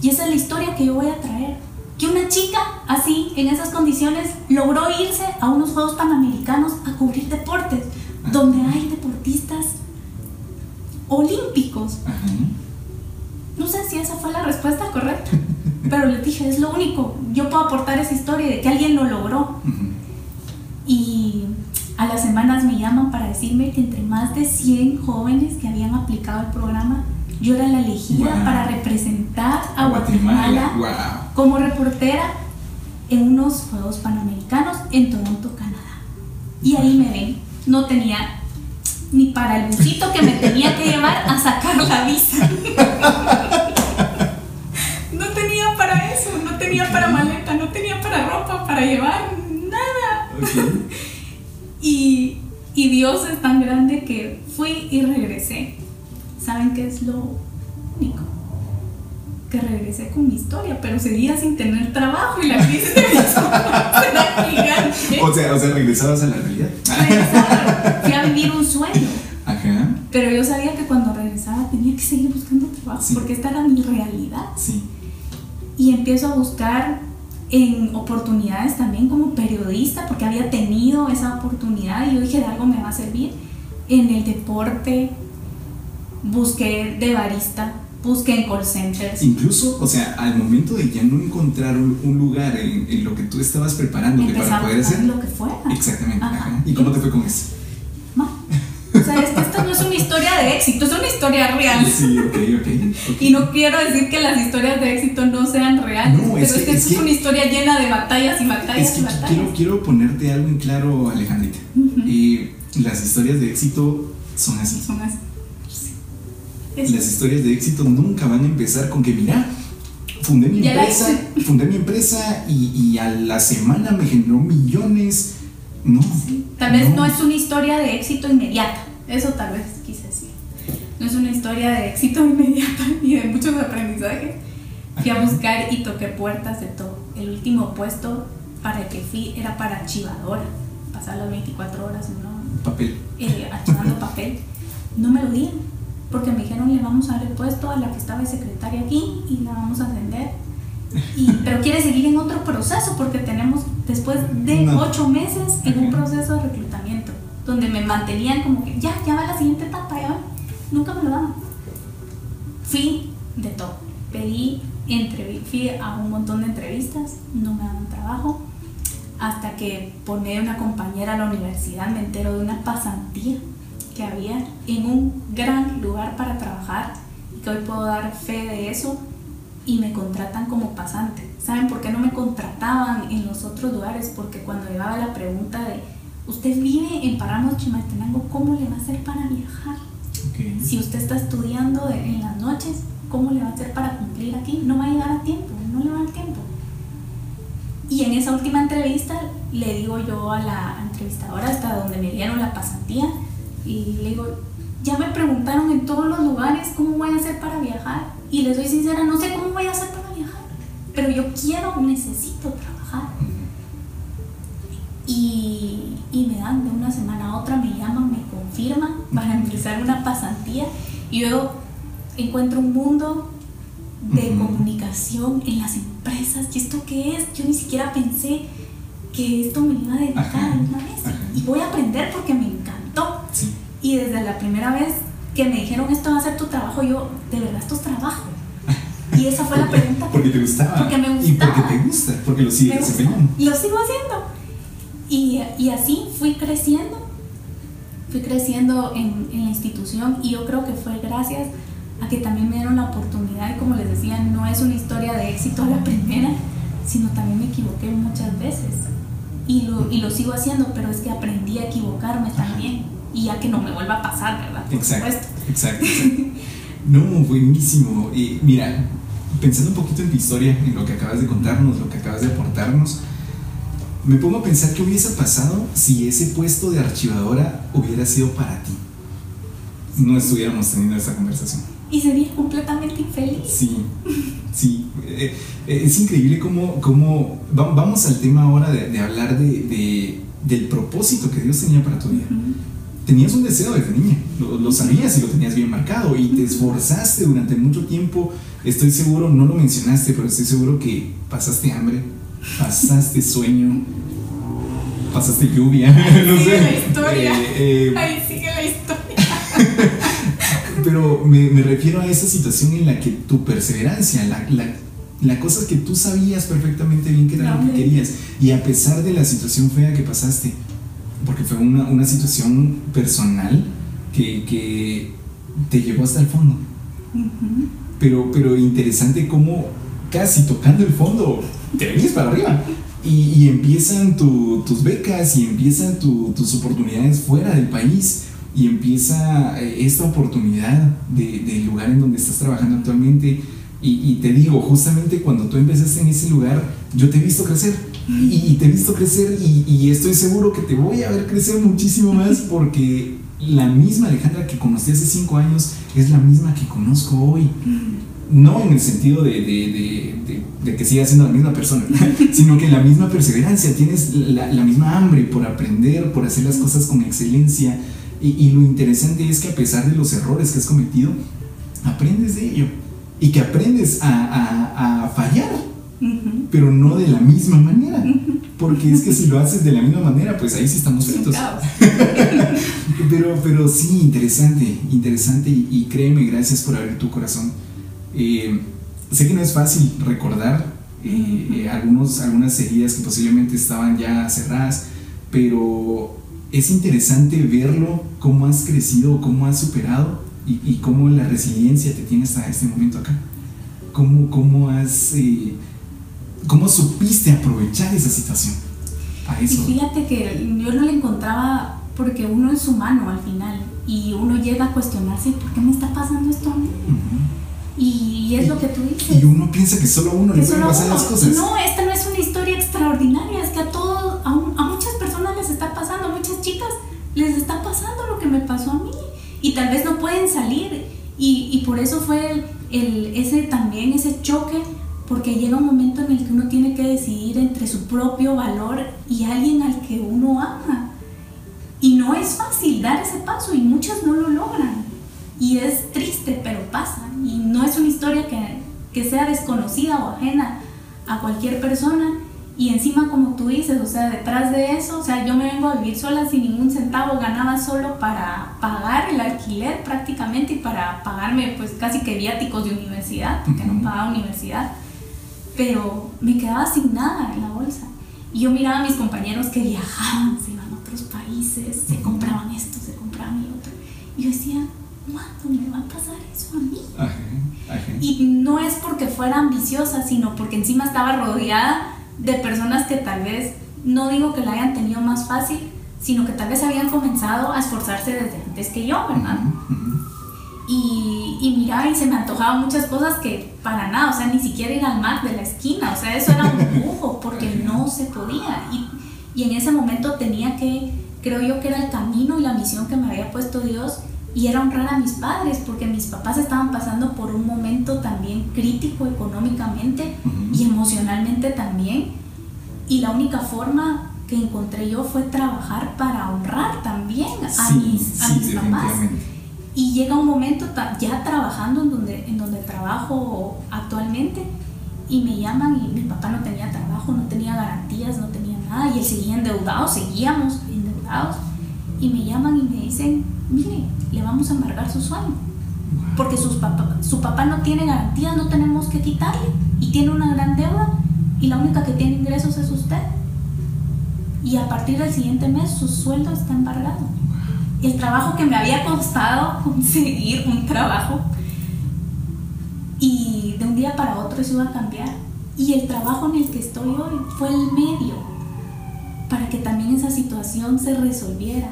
Y esa es la historia que yo voy a traer. Que una chica así, en esas condiciones, logró irse a unos Juegos Panamericanos a cubrir deportes donde hay deportistas olímpicos. No sé si esa fue la respuesta correcta, pero les dije, es lo único, yo puedo aportar esa historia de que alguien lo logró. A las semanas me llaman para decirme que entre más de 100 jóvenes que habían aplicado el programa, yo era la elegida para representar a Guatemala, como reportera en unos Juegos Panamericanos en Toronto, Canadá. Y ahí me ven no tenía ni para el busito que me tenía que llevar a sacar la visa. no tenía para eso, no tenía para maleta, no tenía para ropa, para llevar nada. Y, y Dios es tan grande que fui y regresé. ¿Saben qué es lo único? que regresé con mi historia, pero seguía sin tener trabajo y la crisis de mis era gigante. O sea, o sea, regresabas a la realidad. Regresaba, fui a vivir un sueño. Ajá. Pero yo sabía que cuando regresaba tenía que seguir buscando trabajo, porque esta era mi realidad. Sí. Y empiezo a buscar en oportunidades también como periodista, porque había tenido esa oportunidad y yo dije, de algo me va a servir. En el deporte, busqué de barista busquen call centers. Incluso, o sea, al momento de ya no encontrar un, lugar en, lo que tú estabas preparándote para poder hacer. lo que fuera. Exactamente. ¿Y cómo te fue con eso? O sea, es que esta no es una historia de éxito, historia real. Sí, ok, ok. Y no quiero decir que las historias de éxito no sean reales, pero es que, es, una historia llena de batallas y batallas y batallas. Quiero, quiero ponerte algo en claro, Alejandrita. y las historias de éxito son así. Son así. Las historias de éxito nunca van a empezar con que, mira, fundé mi empresa, fundé mi empresa y, a la semana me generó millones. No. Tal vez no. es una historia de éxito inmediata. Eso tal vez quise. No es una historia de éxito inmediata y de muchos aprendizajes. Fui a buscar y toqué puertas de todo. El último puesto para el que fui era para archivadora. Pasar las 24 horas en papel. Eh, archivando papel. No me lo dieron porque me dijeron le vamos a dar el puesto a la que estaba de secretaria aquí y la vamos a ascender. Y, pero quiere seguir en otro proceso porque tenemos después de ocho meses en un proceso de reclutamiento donde me mantenían como que ya, ya va la siguiente etapa, ya nunca me lo daban. Fui de todo, pedí, fui a un montón de entrevistas, no me daban trabajo, hasta que por medio de una compañera a la universidad me entero de una pasantía que había en un gran lugar para trabajar y que hoy puedo dar fe de eso y me contratan como pasante. ¿Saben por qué no me contrataban en los otros lugares? Porque cuando llegaba la pregunta de, usted vive en Paramos Chimaltenango, ¿cómo le va a hacer para viajar? Si usted está estudiando en las noches, ¿cómo le va a hacer para cumplir aquí? No va a llegar a tiempo, no le va a dar tiempo. Y en esa última entrevista le digo yo a la entrevistadora hasta donde me dieron la pasantía y le digo, ya me preguntaron en todos los lugares cómo voy a hacer para viajar y les soy sincera, no sé cómo voy a hacer para viajar, pero yo quiero, necesito trabajar. Y, y me dan de una semana a otra, me llaman, me confirman para empezar una pasantía y luego encuentro un mundo de comunicación en las empresas. ¿Y esto qué es? Yo ni siquiera pensé que esto me iba a dedicar una vez. Y voy a aprender porque me encantó. Y desde la primera vez que me dijeron esto va a ser tu trabajo, yo, de verdad, esto es trabajo. Y esa fue la pregunta. porque te gustaba. Porque me gustaba. Y porque te gusta, porque lo sigues haciendo. Lo sigo haciendo. Y, y, así fui creciendo. Fui creciendo en, en la institución y yo creo que fue gracias a que también me dieron la oportunidad y como les decía, no es una historia de éxito a la primera, sino también me equivoqué muchas veces y lo, y lo sigo haciendo, pero es que aprendí a equivocarme también y a que no me vuelva a pasar, ¿verdad? exacto, exacto, No, buenísimo. Y mira, pensando un poquito en tu historia, en lo que acabas de contarnos, lo que acabas de aportarnos, me pongo a pensar qué hubiese pasado si ese puesto de archivadora hubiera sido para ti. No estuviéramos teniendo esta conversación y sería completamente infeliz. Sí, sí. Eh, eh, es increíble cómo, cómo, vamos al tema ahora de, hablar de, del propósito que Dios tenía para tu vida. Tenías un deseo desde niña, lo, sabías y lo tenías bien marcado y te esforzaste durante mucho tiempo. Estoy seguro, no lo mencionaste, pero estoy seguro que pasaste hambre, pasaste sueño, pasaste lluvia. no sé. la historia. Eh, Ahí sigue la historia. pero me, me, refiero a esa situación en la que tu perseverancia, la, la, la cosa que tú sabías perfectamente bien que era lo que querías, y a pesar de la situación fea que pasaste, porque fue una, una situación personal que, que, te llevó hasta el fondo. pero, pero interesante cómo casi tocando el fondo te vienes para arriba. Y, y empiezan tu, tus becas y empiezan tu, tus oportunidades fuera del país y empieza eh, esta oportunidad del lugar en donde estás trabajando actualmente. Y, te digo, justamente cuando tú empezaste en ese lugar, yo te he visto crecer. Y, te he visto crecer y, estoy seguro que te voy a ver crecer muchísimo más porque la misma Alejandra que conocí hace cinco años es la misma que conozco hoy. No en el sentido de, de, de, que siga siendo la misma persona, sino que la misma perseverancia, tienes la, la misma hambre por aprender, por hacer las cosas con excelencia, y, lo interesante es que a pesar de los errores que has cometido, aprendes de ello. Y que aprendes a, a, fallar, pero no de la misma manera. Porque es que si lo haces de la misma manera, pues ahí sí estamos fritos. pero, pero sí, interesante, interesante. Y, créeme, gracias por abrir tu corazón. Eh, sé que no es fácil recordar eh, eh, algunos, algunas heridas que posiblemente estaban ya cerradas, pero es interesante verlo, cómo has crecido, cómo has superado y, cómo la resiliencia te tiene hasta este momento acá. Cómo, cómo has, eh, cómo supiste aprovechar esa situación. A eso. Y fíjate que yo no le encontraba porque uno es humano al final y uno llega a cuestionarse por qué me está pasando esto a mí. Y, es lo que tú dices. Y uno piensa que solo a uno le pueden pasar las cosas. No, esta no es una historia extraordinaria, es que a todos, a, a muchas personas les está pasando, a muchas chicas les está pasando lo que me pasó a mí. Y tal vez no pueden salir. Y, y por eso fue el, el, ese también ese choque porque llega un momento en el que uno tiene que decidir entre su propio valor y alguien al que uno ama. Y no es fácil dar ese paso y muchas no lo logran Y es triste, pero pasa. Y no es una historia que, que sea desconocida o ajena a cualquier persona. Y encima, como tú dices, o sea, detrás de eso, o sea, yo me vengo a vivir sola sin ningún centavo, ganaba solo para pagar el alquiler prácticamente y para pagarme pues casi que viáticos de universidad, porque no pagaba universidad. Pero me quedaba sin nada en la bolsa. Y yo miraba a mis compañeros que viajaban, se iban a otros países, se compraban esto, se compraban y otro. Y yo decía, ¿cuándo me va a pasar eso a mí? Y no es porque fuera ambiciosa, sino porque encima estaba rodeada de personas que tal vez, no digo que la hayan tenido más fácil, sino que tal vez habían comenzado a esforzarse desde antes que yo, ¿verdad? Y, y miraba y se me antojaban muchas cosas que para nada, o sea, ni siquiera ir al mar de la esquina, o sea, eso era un lujo porque no se podía. Y, y en ese momento tenía que, creo yo que era el camino y la misión que me había puesto Dios y era honrar a mis padres porque mis papás estaban pasando por un momento también crítico económicamente y emocionalmente también. Y la única forma que encontré yo fue trabajar para honrar también a mis, a mis papás. y llega un momento ya trabajando en donde, en donde trabajo actualmente y me llaman y mi papá no tenía trabajo, no tenía garantías, no tenía nada y él seguía endeudado, seguíamos endeudados y me llaman y me dicen, mire, le vamos a amargar su sueño. Porque sus papá, su papá no tiene garantías, no tenemos que quitarle. Y tiene una gran deuda y la única que tiene ingresos es usted. Y a partir del siguiente mes su sueldo está embargado. El trabajo que me había costado conseguir un trabajo y de un día para otro eso iba a cambiar. Y el trabajo en el que estoy hoy fue el medio para que también esa situación se resolviera.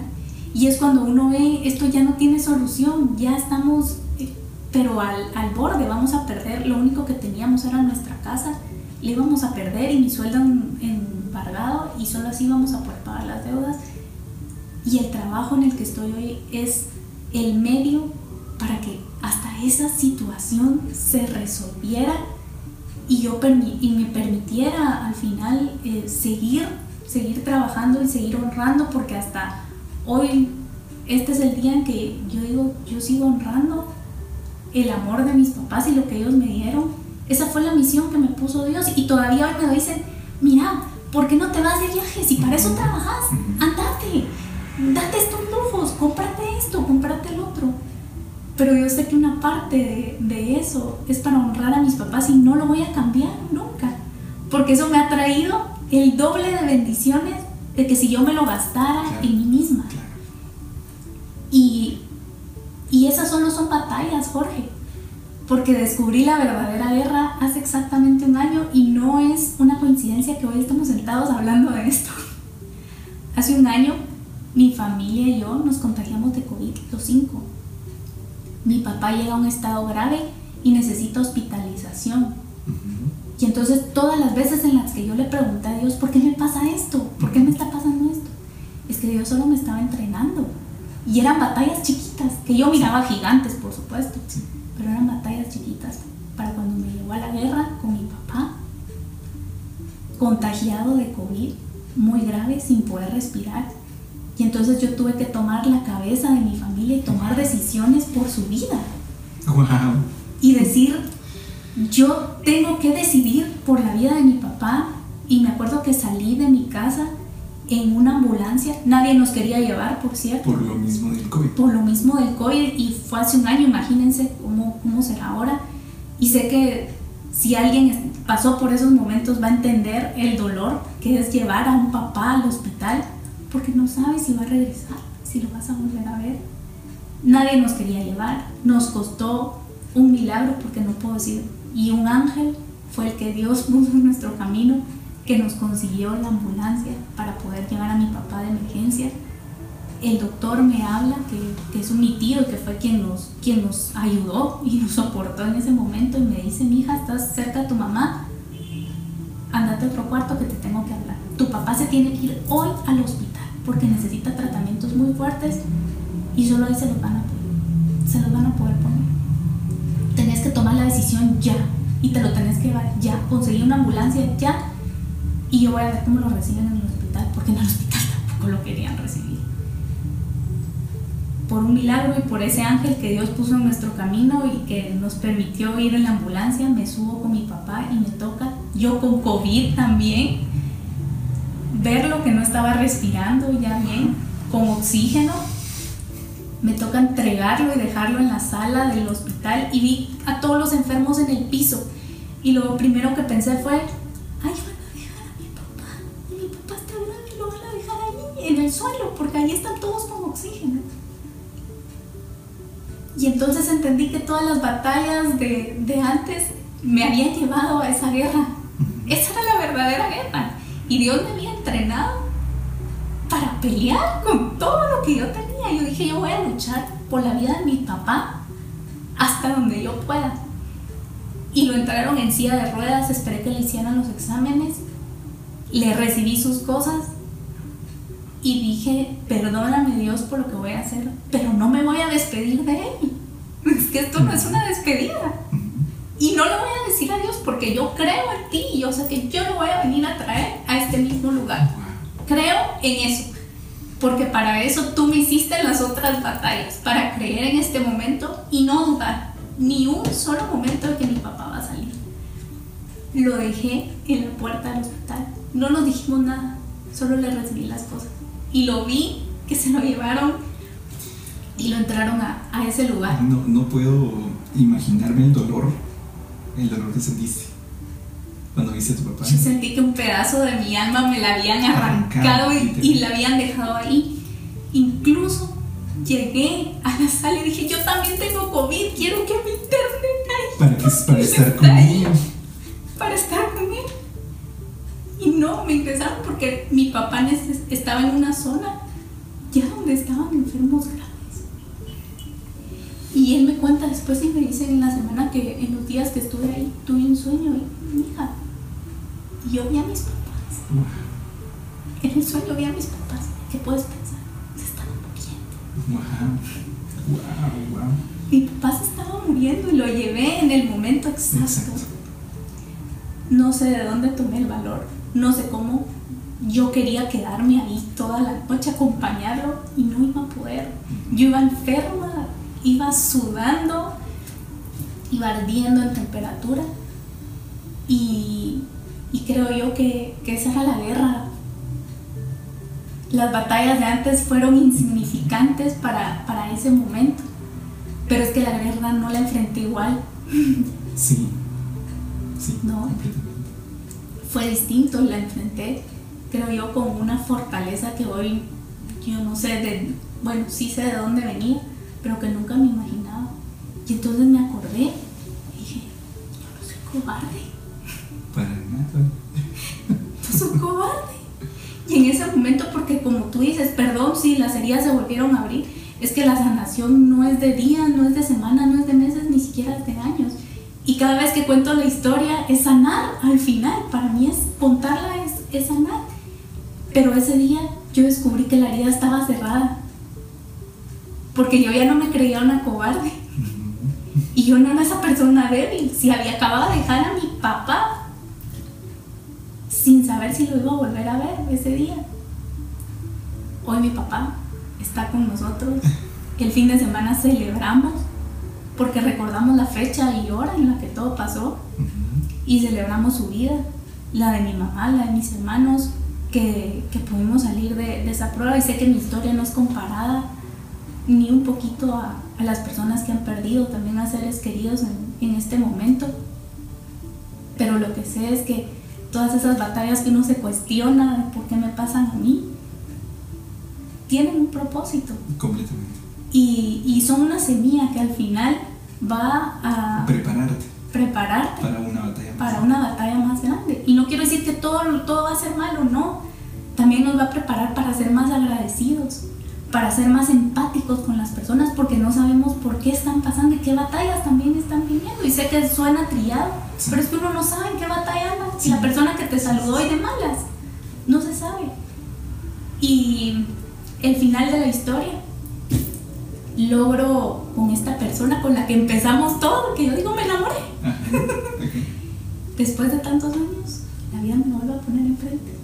Y es cuando uno ve, esto ya no tiene solución, ya estamos, eh, pero al, al borde, vamos a perder, lo único que teníamos era nuestra casa, le íbamos a perder y mi sueldo embargado y solo así vamos a poder pagar las deudas. Y el trabajo en el que estoy hoy es el medio para que hasta esa situación se resolviera y yo y me permitiera al final eh, seguir, seguir trabajando y seguir honrando porque hasta hoy, este es el día en que yo digo, yo sigo honrando el amor de mis papás y lo que ellos me dieron. Esa fue la misión que me puso Dios y todavía hoy me dicen, mira, ¿por qué no te vas de viaje? Si para eso trabajas, andate, date estos lujos, cómprate esto, cómprate el otro. Pero yo sé que una parte de, de, eso es para honrar a mis papás y no lo voy a cambiar nunca. Porque eso me ha traído el doble de bendiciones de que si yo me lo gastara en mí misma. Y, y esas solo son batallas, Jorge. Porque descubrí la verdadera guerra hace exactamente un año y no es una coincidencia que hoy estamos sentados hablando de esto. Hace un año mi familia y yo nos contagiamos de COVID, los cinco. Mi papá llega a un estado grave y necesita hospitalización. Y entonces todas las veces en las que yo le pregunté a Dios, ¿por qué me pasa esto? ¿Por qué me está pasando esto? Es que Dios solo me estaba entrenando. Y eran batallas chiquitas, que yo miraba gigantes, por supuesto, pero eran batallas chiquitas para cuando me llevó a la guerra con mi papá, contagiado de COVID, muy grave, sin poder respirar. Y entonces yo tuve que tomar la cabeza de mi familia y tomar decisiones por su vida. Y decir, yo tengo que decidir por la vida de mi papá. Y me acuerdo que salí de mi casa en una ambulancia. Nadie nos quería llevar, por cierto. Por lo mismo del COVID. Por lo mismo del COVID. Y fue hace un año, imagínense cómo, cómo será ahora. Y sé que si alguien pasó por esos momentos va a entender el dolor que es llevar a un papá al hospital porque no sabe si va a regresar, si lo vas a volver a ver. Nadie nos quería llevar. Nos costó un milagro, porque no puedo decir y un ángel fue el que Dios puso en nuestro camino, que nos consiguió la ambulancia para poder llevar a mi papá de emergencia. El doctor me habla, que, que es un mi tío, que fue quien nos, quien nos ayudó y nos soportó en ese momento, y me dice, mi hija, estás cerca de tu mamá, andate a otro cuarto que te tengo que hablar. Tu papá se tiene que ir hoy al hospital porque necesita tratamientos muy fuertes y solo ahí se los van a, se los van a poder poner tenés que tomar la decisión ya y te lo tenés que llevar ya, conseguir una ambulancia ya y yo voy a ver cómo lo reciben en el hospital, porque en el hospital tampoco lo querían recibir. por un milagro y por ese ángel que Dios puso en nuestro camino y que nos permitió ir en la ambulancia, me subo con mi papá y me toca, yo con COVID también, ver lo que no estaba respirando ya bien, con oxígeno, me toca entregarlo y dejarlo en la sala del hospital y vi a todos los enfermos en el piso. Y lo primero que pensé fue, porque ahí están todos con oxígeno. Y entonces entendí que todas las batallas de, de antes me habían llevado a esa guerra. Esa era la verdadera guerra. Y Dios me había entrenado para pelear con todo lo que yo tenía. Yo dije, yo voy a luchar por la vida de mi papá hasta donde yo pueda. Y lo entraron en silla de ruedas, esperé que le hicieran los exámenes, le recibí sus cosas y dije, perdóname Dios por lo que voy a hacer, pero no me voy a despedir de él. Es que esto no es una despedida. Y no le voy a decir a Dios porque yo creo en ti y yo sé que yo lo voy a venir a traer a este mismo lugar. Creo en eso. Porque para eso tú me hiciste las otras batallas, para creer en este momento y no dudar ni un solo momento de que mi papá va a salir. Lo dejé en la puerta del hospital. No nos dijimos nada, solo le recibí las cosas. Y lo vi que se lo llevaron y lo entraron a, a ese lugar. No, no puedo imaginarme el dolor, el dolor que sentiste cuando viste a tu papá. Yo sentí que un pedazo de mi alma me la habían arrancado y, y la habían dejado ahí. Incluso llegué a la sala y dije, yo también tengo COVID, quiero que me internen ahí. ¿Para, qué, para estar con él? Para estar no, me ingresaron porque mi papá estaba en una zona ya donde estaban enfermos graves. Y él me cuenta después y me dice en la semana que en los días que estuve ahí tuve un sueño y hija, yo vi a mis papás. En el sueño vi a mis papás. ¿Qué puedes pensar? Se estaban muriendo. Wow, wow, wow. Mi papá se estaba muriendo y lo llevé en el momento exacto. exacto. No sé de dónde tomé el valor. No sé cómo. Yo quería quedarme ahí toda la noche, acompañarlo y no iba a poder. Yo iba enferma, iba sudando, iba ardiendo en temperatura y, y creo yo que, que, esa era la guerra. Las batallas de antes fueron insignificantes para, para ese momento, pero es que la guerra no la enfrenté igual. Sí, sí, no. Fue distinto, la enfrenté, creo yo, con una fortaleza que hoy, yo no sé, de, bueno, sí sé de dónde venía, pero que nunca me imaginaba. Y entonces me acordé y dije, yo no soy cobarde. Para nada. No soy cobarde. Y en ese momento, porque como tú dices, perdón si las heridas se volvieron a abrir, es que la sanación no es de días, no es de semanas, no es de meses, ni siquiera es de años. Y cada vez que cuento la historia es sanar al final. Para mí es contarla, es, es sanar. Pero ese día yo descubrí que la herida estaba cerrada porque yo ya no me creía una cobarde. Y yo no era esa persona débil. Si había acabado de dejar a mi papá sin saber si lo iba a volver a ver ese día. Hoy mi papá está con nosotros. El fin de semana celebramos porque recordamos la fecha y hora en la que todo pasó y celebramos su vida, la de mi mamá, la de mis hermanos, que, que pudimos salir de, de esa prueba y sé que mi historia no es comparada ni un poquito a, a, las personas que han perdido también a seres queridos en, en, este momento. Pero lo que sé es que todas esas batallas que uno se cuestiona de por qué me pasan a mí, tienen un propósito. Completamente. Y, y son una semilla que al final va a prepararte. Prepararte para una batalla más para grande. una batalla más grande. Y no quiero decir que todo, todo va a ser malo, no. También nos va a preparar para ser más agradecidos, para ser más empáticos con las personas porque no sabemos por qué están pasando y qué batallas también están viviendo. Y sé que suena trillado, sí. pero es que uno no sabe en qué batalla anda. Sí. La persona que te saludó y de malas, no se sabe. Y el final de la historia, logro con esta persona con la que empezamos todo, que yo digo me enamoré. okay. Después de tantos años, la vida me vuelve a poner enfrente.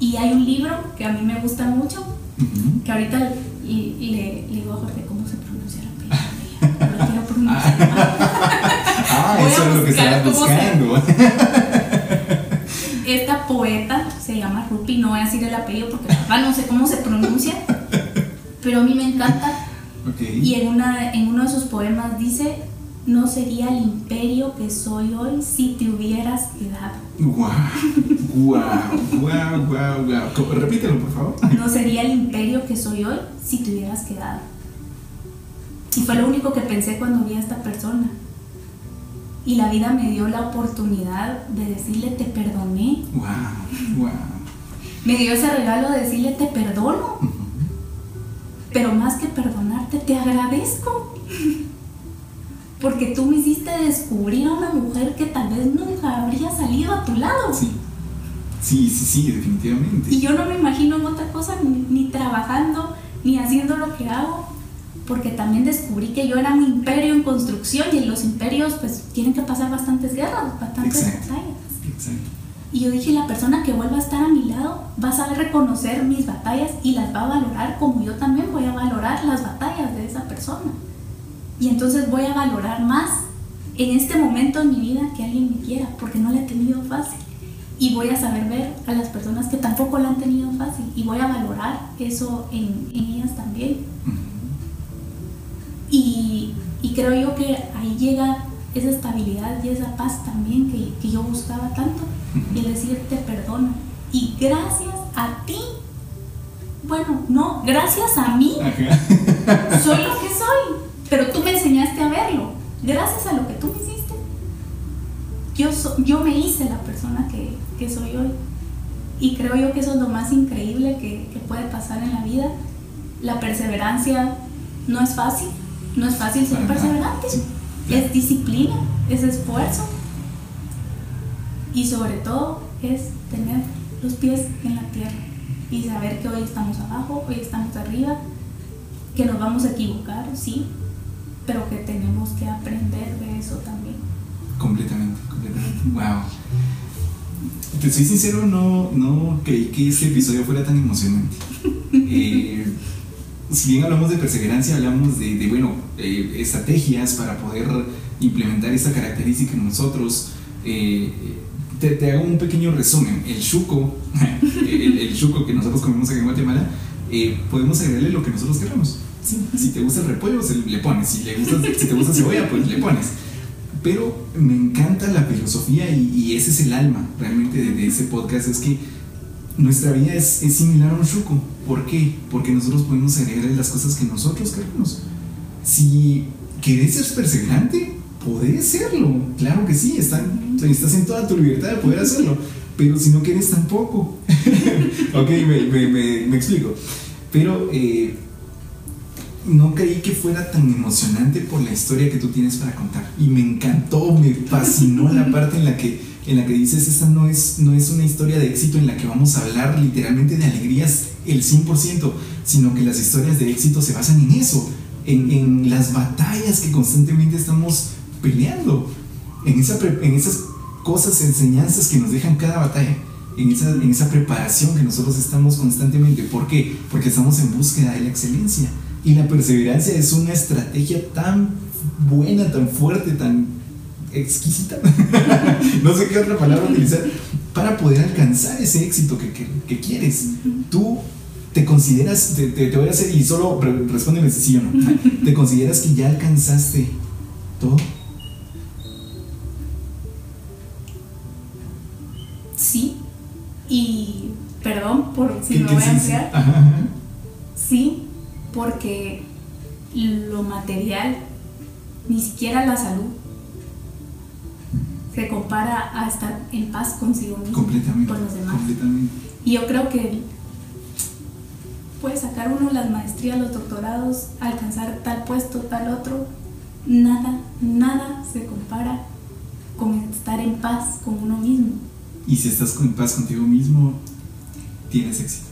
Y hay un libro que a mí me gusta mucho, que ahorita le, le, digo a Jorge, ¿cómo se pronuncia la apellido? Lo quiero pronunciar Ah, eso es lo que estabas buscando. Esta poeta se llama Rupi, no voy a decir el apellido porque no sé cómo se pronuncia, pero a mí me encanta. Y en, una, en uno de sus poemas dice, no sería el imperio que soy hoy si te hubieras quedado. Wow, wow, wow, wow, wow. Repítelo, por favor. No sería el imperio que soy hoy si te hubieras quedado. Y fue lo único que pensé cuando vi a esta persona. Y la vida me dio la oportunidad de decirle te perdoné. Wow, wow. Me dio ese regalo de decirle te perdono. Pero más que perdonarte, te agradezco porque tú me hiciste descubrir a una mujer que tal vez nunca habría salido a tu lado. Sí, sí, sí, sí, definitivamente. Y yo no me imagino en otra cosa, ni, trabajando, ni haciendo lo que hago, porque también descubrí que yo era un imperio en construcción y en los imperios pues tienen que pasar bastantes guerras, bastantes batallas. Exacto. Y yo dije, la persona que vuelva a estar a mi lado va a saber reconocer mis batallas y las va a valorar como yo también voy a valorar las batallas de esa persona. Y entonces voy a valorar más en este momento en mi vida que alguien me quiera, porque no la he tenido fácil. Y voy a saber ver a las personas que tampoco la han tenido fácil. Y voy a valorar eso en, ellas también. Y, creo yo que ahí llega esa estabilidad y esa paz también que, yo buscaba tanto. Y el decir te perdono. Y gracias a ti. Bueno, no, gracias a mí. Soy lo que soy pero tú me enseñaste a verlo. Gracias a lo que tú me hiciste, yo, yo me hice la persona que, que, soy hoy. Y creo yo que eso es lo más increíble que, que puede pasar en la vida. La perseverancia no es fácil, no es fácil ser perseverante. Es disciplina, es esfuerzo. Y sobre todo es tener los pies en la tierra y saber que hoy estamos abajo, hoy estamos arriba, que nos vamos a equivocar, sí, pero que tenemos que aprender de eso también. Completamente, completamente. Wow. Te soy sincero, no, no creí que este episodio fuera tan emocionante. Eh, si bien hablamos de perseverancia, hablamos de, bueno, estrategias para poder implementar esta característica en nosotros. Eh, te, hago un pequeño resumen. El chuco, el, el chuco que nosotros comemos aquí en Guatemala, eh, podemos agregarle lo que nosotros queramos. Si te gusta el repollo, le pones. Si, le gusta, si te gusta cebolla, pues le pones. Pero me encanta la filosofía y, ese es el alma realmente de, ese podcast. Es que nuestra vida es, similar a un chuco. ¿Por qué? Porque nosotros podemos agregarle las cosas que nosotros queremos. Si querés ser perseverante, podés serlo. Claro que sí, estás en toda tu libertad de poder hacerlo. Pero si no quieres tampoco. ok, me, explico. Pero eh, no creí que fuera tan emocionante por la historia que tú tienes para contar. Y me encantó, me fascinó la parte en la que, en la que dices, esta no es, no es una historia de éxito en la que vamos a hablar literalmente de alegrías el 100%, sino que las historias de éxito se basan en eso, en, en las batallas que constantemente estamos peleando, en, esa, en esas cosas, enseñanzas que nos dejan cada batalla. En esa, en esa preparación que nosotros estamos constantemente. ¿Por qué? Porque estamos en búsqueda de la excelencia y la perseverancia es una estrategia tan buena, tan fuerte, tan exquisita, no sé qué otra palabra utilizar, para poder alcanzar ese éxito que, quieres. Tú te consideras, te, voy a hacer y solo respóndeme si sí o no, ¿te consideras que ya alcanzaste todo? Sí, y perdón por si me voy a ampliar. Sí, porque lo material, ni siquiera la salud, se compara a estar en paz consigo mismo, con los demás. Y yo creo que puede sacar uno las maestrías, los doctorados, alcanzar tal puesto, tal otro, nada, nada se compara con estar en paz con uno mismo. Y si estás en paz contigo mismo, tienes éxito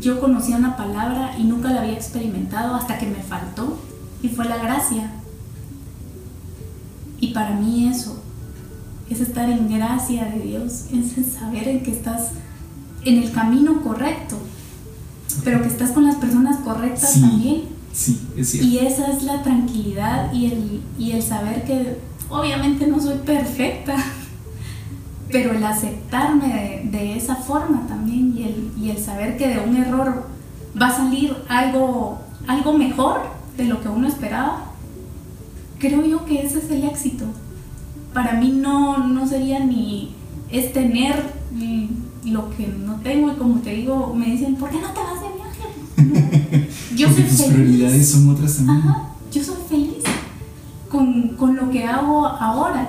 yo conocía una palabra y nunca la había experimentado hasta que me faltó y fue la gracia. Y para mí eso es estar en gracia de Dios, es saber en que estás en el camino correcto. pero que estás con las personas correctas Sí. también. Sí, es cierto. Y esa es la tranquilidad y el, y el saber que obviamente no soy perfecta, pero el aceptarme de, de esa forma también y el, y el saber que de un error va a salir algo, algo mejor de lo que uno esperaba, creo yo que ese es el éxito. Para mí no, no sería ni es tener lo que no tengo y como te digo, me dicen, ¿por qué no te vas de viaje? No. Yo Porque soy tus feliz. prioridades son otras también. Ajá, yo soy feliz con, con lo que hago ahora.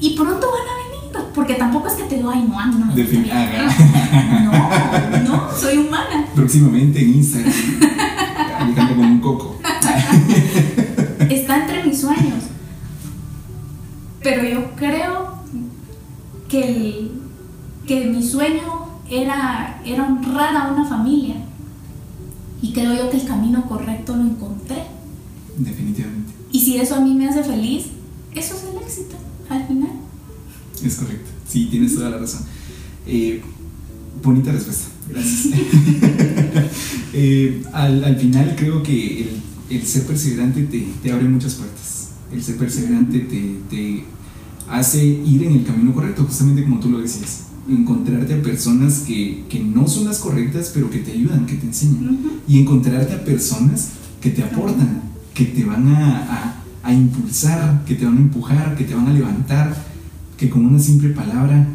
Y pronto van a venir, porque tampoco es que te digo, ay, no, no me De gusta fin- viajar". No, no, soy humana. Próximamente en Instagram. Con un coco. Pero yo creo que, el- que mi sueño era, era honrar a una familia. Y creo yo que el camino correcto lo encontré. Definitivamente. Y si eso a mí me hace feliz, eso es el éxito al final. Es correcto. Sí, tienes toda la razón. Eh, bonita respuesta. Gracias. Eh, al, al final creo que el, el ser perseverante te, te abre muchas puertas. El ser perseverante te, te hace ir en el camino correcto, justamente como tú lo decías. Encontrarte a personas que, que no son las correctas, pero que te ayudan, que te enseñan. Y encontrarte a personas que te aportan, que te van a, a- a impulsar, que te van a empujar, que te van a levantar, que con una simple palabra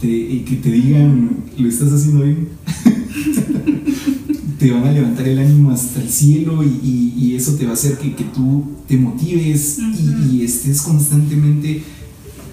te, que te digan, lo estás haciendo bien, te van a levantar el ánimo hasta el cielo y, y- y eso te va a hacer que, que tú te motives y- Ujú. y, estés constantemente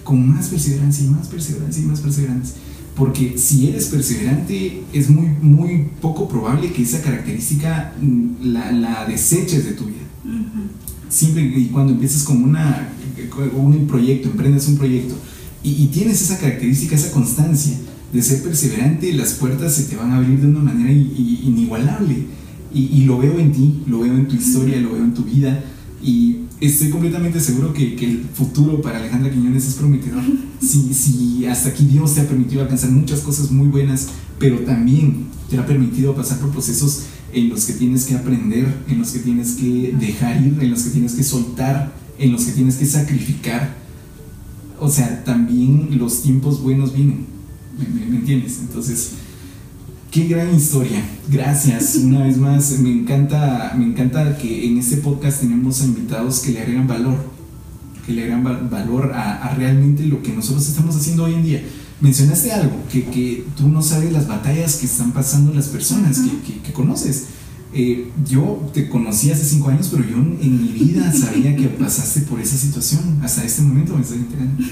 con más perseverancia y más perseverancia y más perseverancia. Porque si eres perseverante, es muy, muy poco probable que esa característica mm, la, la deseches de tu vida. Ujú. Siempre y cuando empieces con una, con un proyecto, emprendes un proyecto y, y tienes esa característica, esa constancia de ser perseverante, las puertas se te van a abrir de una manera inigualable. Y, y lo veo en ti, lo veo en tu historia, lo veo en tu vida. Y estoy completamente seguro que, que el futuro para Alejandra Quiñones es prometedor. Si, si hasta aquí Dios te ha permitido alcanzar muchas cosas muy buenas, pero también te ha permitido pasar por procesos en los que tienes que aprender, en los que tienes que dejar ir, en los que tienes que soltar, en los que tienes que sacrificar. O sea, también los tiempos buenos vienen. ¿Me, me- me entiendes? Entonces, qué gran historia. Gracias una vez más. Me encanta, me encanta que en este podcast tenemos a invitados que le agregan valor, que le agregan val- valor a, a realmente lo que nosotros estamos haciendo hoy en día. Mencionaste algo, que, que tú no sabes las batallas que están pasando las personas que, que- que conoces. Eh, yo te conocí hace cinco años, pero yo en, mi vida sabía que pasaste por esa situación. Hasta este momento me estoy enterando.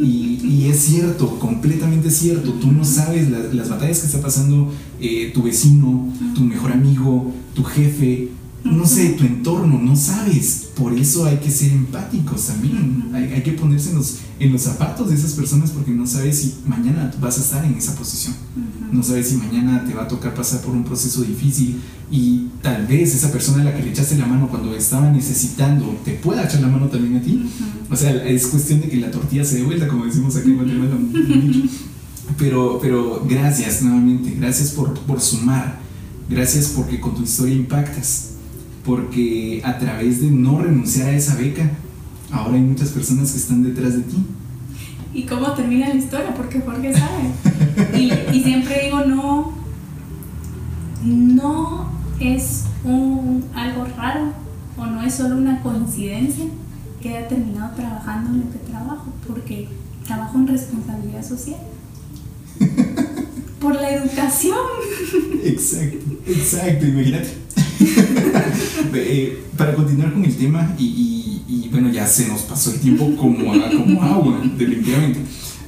Y, y es cierto, completamente cierto. Tú no sabes la- las batallas que está pasando eh, tu vecino, tu mejor amigo, tu jefe, no sé, tu entorno, no sabes. Por eso hay que ser empáticos también. Hay, hay que ponerse en los, en los zapatos de esas personas porque no sabes si mañana vas a estar en esa posición. No sabes si mañana te va a tocar pasar por un proceso difícil y tal vez esa persona a la que le echaste la mano cuando estaba necesitando te pueda echar la mano también a ti. O sea, es cuestión de que la tortilla se dé vuelta, como decimos aquí en Guatemala. Pero, pero gracias nuevamente, gracias por, por sumar, gracias porque con tu historia impactas, porque a través de no renunciar a esa beca, ahora hay muchas personas que están detrás de ti. ¿Y cómo termina la historia? Porque Jorge sabe. Y, y siempre digo, no, no es un, algo raro o no es solo una coincidencia que haya terminado trabajando en lo que trabajo, porque trabajo en responsabilidad social. Por la educación. Exacto, exacto, imagínate. Eh, para continuar con el tema, y, y- y, bueno, ya se nos pasó el tiempo como, a- como agua, definitivamente.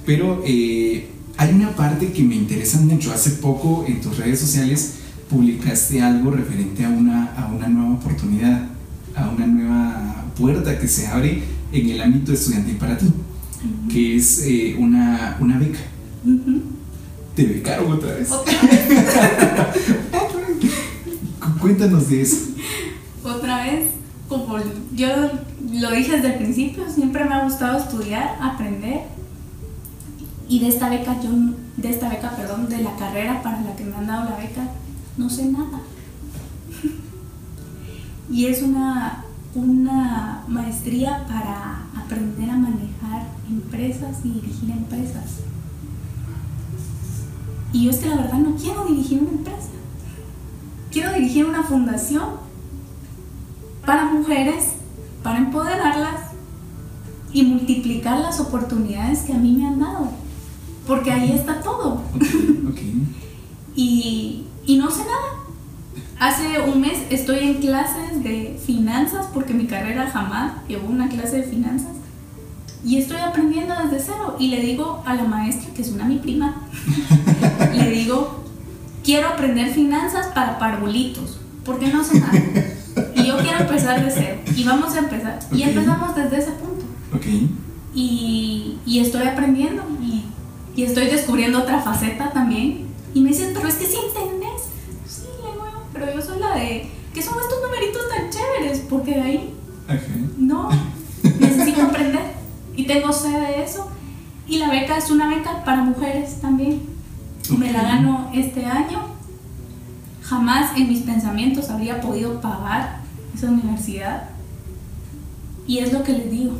Pero eh, hay una parte que me interesa mucho. Hace poco en tus redes sociales publicaste algo referente a una, a una nueva oportunidad, a una nueva puerta que se abre en el ámbito estudiantil para ti, que es eh, una, una beca. Te becaron otra vez. Otra vez, Cuéntanos de eso. otra vez, como yo lo dije desde el principio, siempre me ha gustado estudiar, aprender. Y de esta beca, yo, de esta beca, perdón, de la carrera para la que me han dado la beca, no sé nada. y es una, una maestría para aprender a manejar empresas y dirigir empresas. Y yo es que la verdad no quiero dirigir una empresa. Quiero dirigir una fundación para mujeres, para empoderarlas y multiplicar las oportunidades que a mí me han dado. Porque ahí está todo. y, y no sé nada. Hace un mes estoy en clases de finanzas porque mi carrera jamás llevó una clase de finanzas. Y estoy aprendiendo desde cero. Y le digo a la maestra, que es una mi prima, le digo, quiero aprender finanzas para parvulitos, porque no sé nada. Y yo quiero empezar de cero. Y vamos a empezar. Y empezamos desde ese punto. Y, y, estoy aprendiendo y, y, estoy descubriendo otra faceta también. Y me dicen, pero es que sí entendés. Sí, le digo, pero yo soy la de, ¿qué son estos numeritos tan chéveres? Porque de ahí, no, necesito aprender. Y tengo sed de eso. Y la beca es una beca para mujeres también. Me la gano este año. Jamás en mis pensamientos habría podido pagar esa universidad. Y es lo que les digo.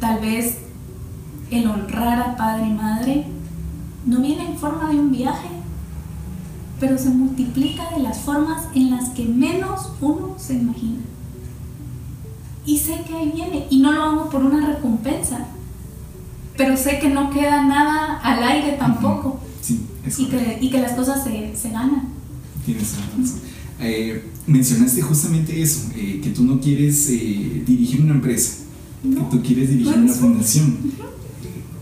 Tal vez el honrar a padre y madre no viene en forma de un viaje, pero se multiplica de las formas en las que menos uno se imagina. Y sé que ahí viene, y no lo hago por una recompensa, pero sé que no queda nada al aire tampoco. Sí, y, que, y, que, las cosas se, se ganan. Tienes razón. Eh, mencionaste justamente eso, eh, que tú no quieres eh, dirigir una empresa que tú quieres dirigir una fundación.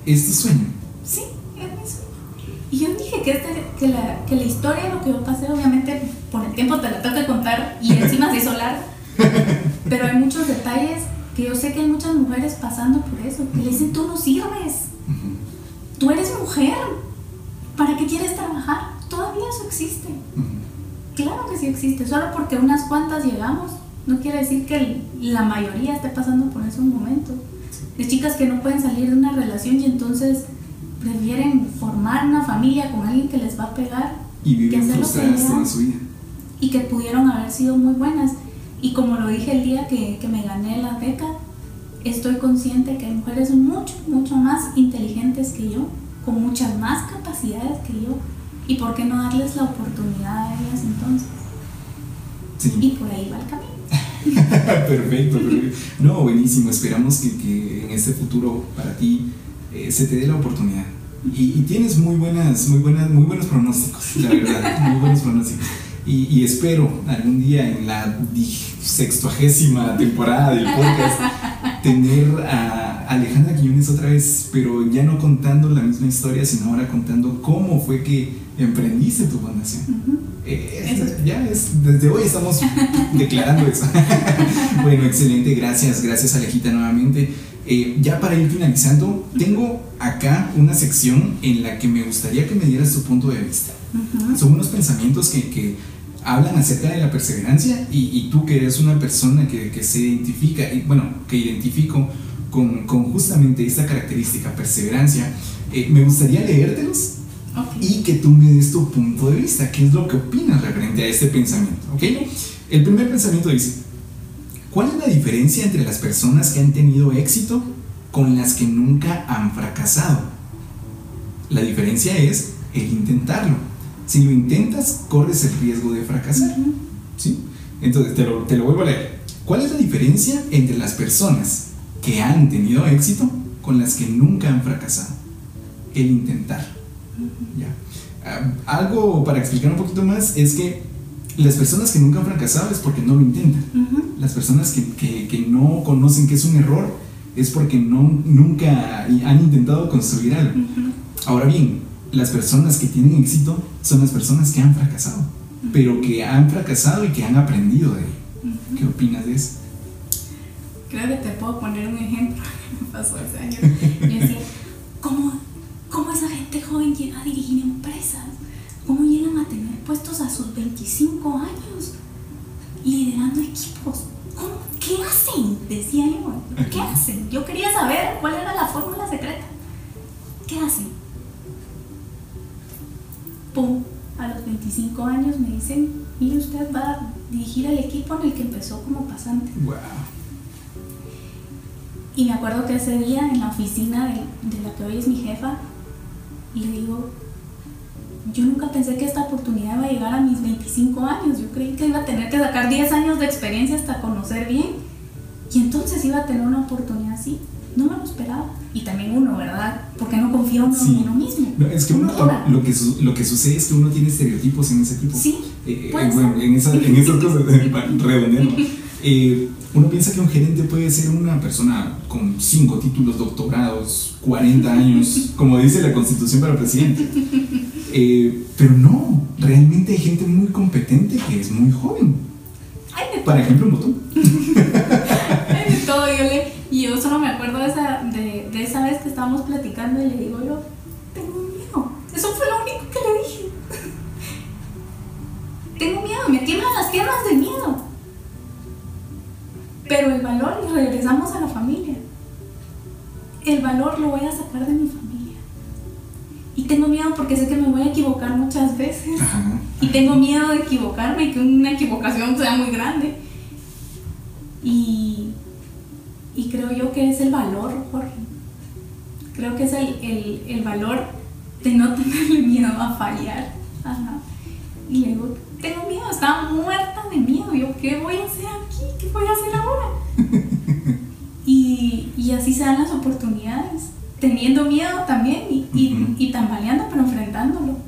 ¿Es tu sueño? Sí, es mi sueño. Y yo dije que, este, que, la, que la historia lo que yo pasé, obviamente por el tiempo te la tengo que contar y encima se hizo larga. Pero hay muchos detalles que yo sé que hay muchas mujeres pasando por eso, que le dicen, tú no sirves. Tú eres mujer. ¿Para qué quieres trabajar? Todavía eso existe. Claro que sí existe. Solo porque unas cuantas llegamos, no quiere decir que la mayoría esté pasando por ese momento. De chicas que no pueden salir de una relación y entonces prefieren formar una familia con alguien que les va a pegar y viven frustradas toda su vida. Y que pudieron haber sido muy buenas. Y como lo dije el día que, que me gané la beca, estoy consciente que hay mujeres mucho, mucho más inteligentes que yo, con muchas más capacidades que yo. ¿Y por qué no darles la oportunidad a ellas entonces? Sí. Y por ahí va el camino. perfecto, perfecto. No, buenísimo. Esperamos que, que en este futuro para ti eh, se te dé la oportunidad. Y, y, tienes muy buenas, muy buenas, muy buenos pronósticos, la verdad, muy buenos pronósticos. Y, y, espero algún día en la sextuagésima temporada del podcast tener a Alejandra Quiñones otra vez, pero ya no contando la misma historia, sino ahora contando cómo fue que emprendiste tu fundación. Eh, ya es, desde hoy estamos declarando eso. bueno, excelente, gracias, gracias Alejita nuevamente. Eh, ya para ir finalizando, tengo acá una sección en la que me gustaría que me dieras tu punto de vista. Son unos pensamientos que, que, hablan acerca de la perseverancia y, y, tú que eres una persona que, que se identifica, y, bueno, que identifico con, con, justamente esta característica, perseverancia, eh, me gustaría leértelos y que tú me des tu punto de vista, qué es lo que opinas referente a este pensamiento. ¿okay? El primer pensamiento dice, ¿cuál es la diferencia entre las personas que han tenido éxito con las que nunca han fracasado? La diferencia es el intentarlo. Si lo intentas, corres el riesgo de fracasar. ¿sí? Entonces, te lo, te lo vuelvo a leer. ¿Cuál es la diferencia entre las personas que han tenido éxito con las que nunca han fracasado? El intentar. ¿Ya? Ah, algo para explicar un poquito más es que las personas que nunca han fracasado es porque no lo intentan. Las personas que, que, que, no conocen que es un error es porque no, nunca han intentado construir algo. Ahora bien, las personas que tienen éxito son las personas que han fracasado, pero que han fracasado y que han aprendido de ello. ¿Qué opinas de eso? Creo que te puedo poner un ejemplo que me pasó hace años. Yo decía, ¿cómo cómo esa gente joven llega a dirigir empresas, cómo llegan a tener puestos a sus 25 años, liderando equipos. ¿Cómo? ¿Qué hacen? Decía yo. ¿Qué hacen? Yo quería saber cuál era la fórmula secreta. ¿Qué hacen? Pum, a los 25 25 años me dicen, mire usted va a dirigir el equipo en el que empezó como pasante. Wow. Y me acuerdo que ese día en la oficina de, de la que hoy es mi jefa, le digo, yo nunca pensé que esta oportunidad iba a llegar a mis 25 años. Yo creí que iba a tener que sacar 10 años de experiencia hasta conocer bien. Y entonces iba a tener una oportunidad así. No me lo esperaba. Y también uno, ¿verdad? Porque no confía uno Sí. en uno mismo. No, es que Uno lo, que su- lo que sucede es que uno tiene estereotipos en ese tipo. Sí, Eh, eh, bueno, en, esa- en esas cosas, redondeando. Eh, uno piensa que un gerente puede ser una persona con cinco títulos, doctorados, 40 años, como dice la constitución para presidente. Eh, pero no, realmente hay gente muy competente que es muy joven. Por ejemplo, como tú. Ay, de todo, yo le, y yo solo me acuerdo de esa, de, de esa vez que estábamos platicando y le digo yo, tengo miedo. Eso fue lo único que le dije. Tengo miedo, me tiemblan las piernas de miedo. Pero el valor, y regresamos a la familia. El valor lo voy a sacar de mi familia. Y tengo miedo porque sé que me voy a equivocar muchas veces. Ajá. Y tengo miedo de equivocarme y que una equivocación sea muy grande. Y, y creo yo que es el valor, Jorge. Creo que es el, el, el valor de no tenerle miedo a fallar. Ajá. Y le digo, tengo miedo, estaba muerta de miedo. Yo, ¿qué voy a hacer aquí? ¿Qué voy a hacer ahora? y, y así se dan las oportunidades. Teniendo miedo también y, y, Ujú. y tambaleando, pero enfrentándolo.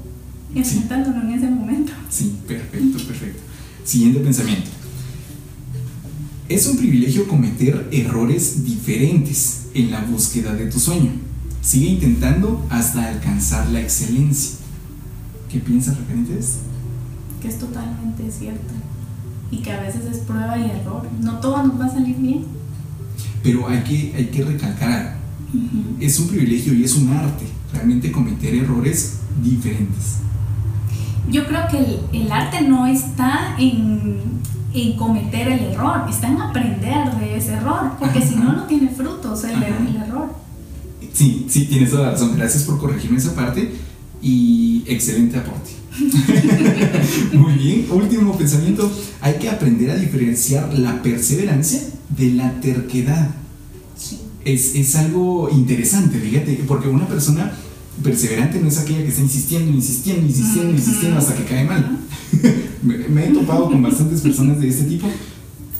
Enfrentándolo en ese momento. Sí, perfecto, perfecto. Siguiente pensamiento. Es un privilegio cometer errores diferentes en la búsqueda de tu sueño. Sigue intentando hasta alcanzar la excelencia. ¿Qué piensas referente a esto? que es totalmente cierto y que a veces es prueba y error. No todo nos va a salir bien. Pero hay que, hay que recalcar algo. Es un privilegio y es un arte realmente cometer errores diferentes. Yo creo que el, el arte no está en, en cometer el error, está en aprender de ese error, porque si no, no tiene frutos el, el error. Sí, sí, tienes toda la razón. Gracias por corregirme esa parte y excelente aporte. Muy bien, último pensamiento. Hay que aprender a diferenciar la perseverancia de la terquedad. Sí. Es, es algo interesante, fíjate, porque una persona perseverante no es aquella que está insistiendo, insistiendo, insistiendo, insistiendo hasta que cae mal. me, he topado con bastantes personas de este tipo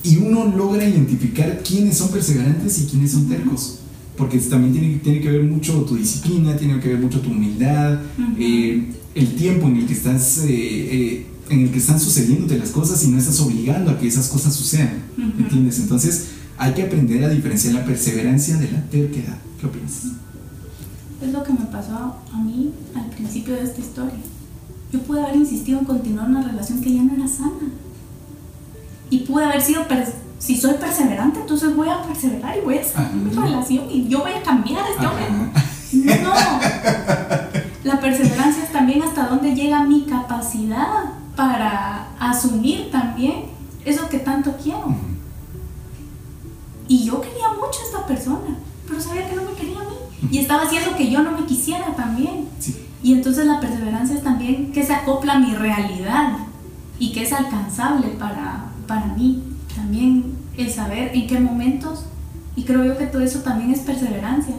y uno logra identificar quiénes son perseverantes y quiénes son tercos. Porque también tiene, tiene que ver mucho tu disciplina, tiene que ver mucho tu humildad, eh, el tiempo en el que estás, eh, eh, en el que están sucediéndote las cosas y no estás obligando a que esas cosas sucedan. ¿Entiendes? Entonces hay que aprender a diferenciar la perseverancia de la terquedad. ¿Qué opinas? Es lo que me pasó a mí al principio de esta historia. Yo pude haber insistido en continuar una relación que ya no era sana. Y pude haber sido, si soy perseverante, entonces voy a perseverar y voy a sanar mi relación y yo voy a cambiar a este hombre. No. La perseverancia es también hasta dónde llega mi capacidad para asumir también eso que tanto quiero. Y yo quería mucho a esta persona, pero sabía que no me quería a mí. Y estaba haciendo que yo no me quisiera también. Sí. Y entonces la perseverancia es también que se acopla a mi realidad y que es alcanzable para, para mí. También el saber en qué momentos, y creo yo que todo eso también es perseverancia,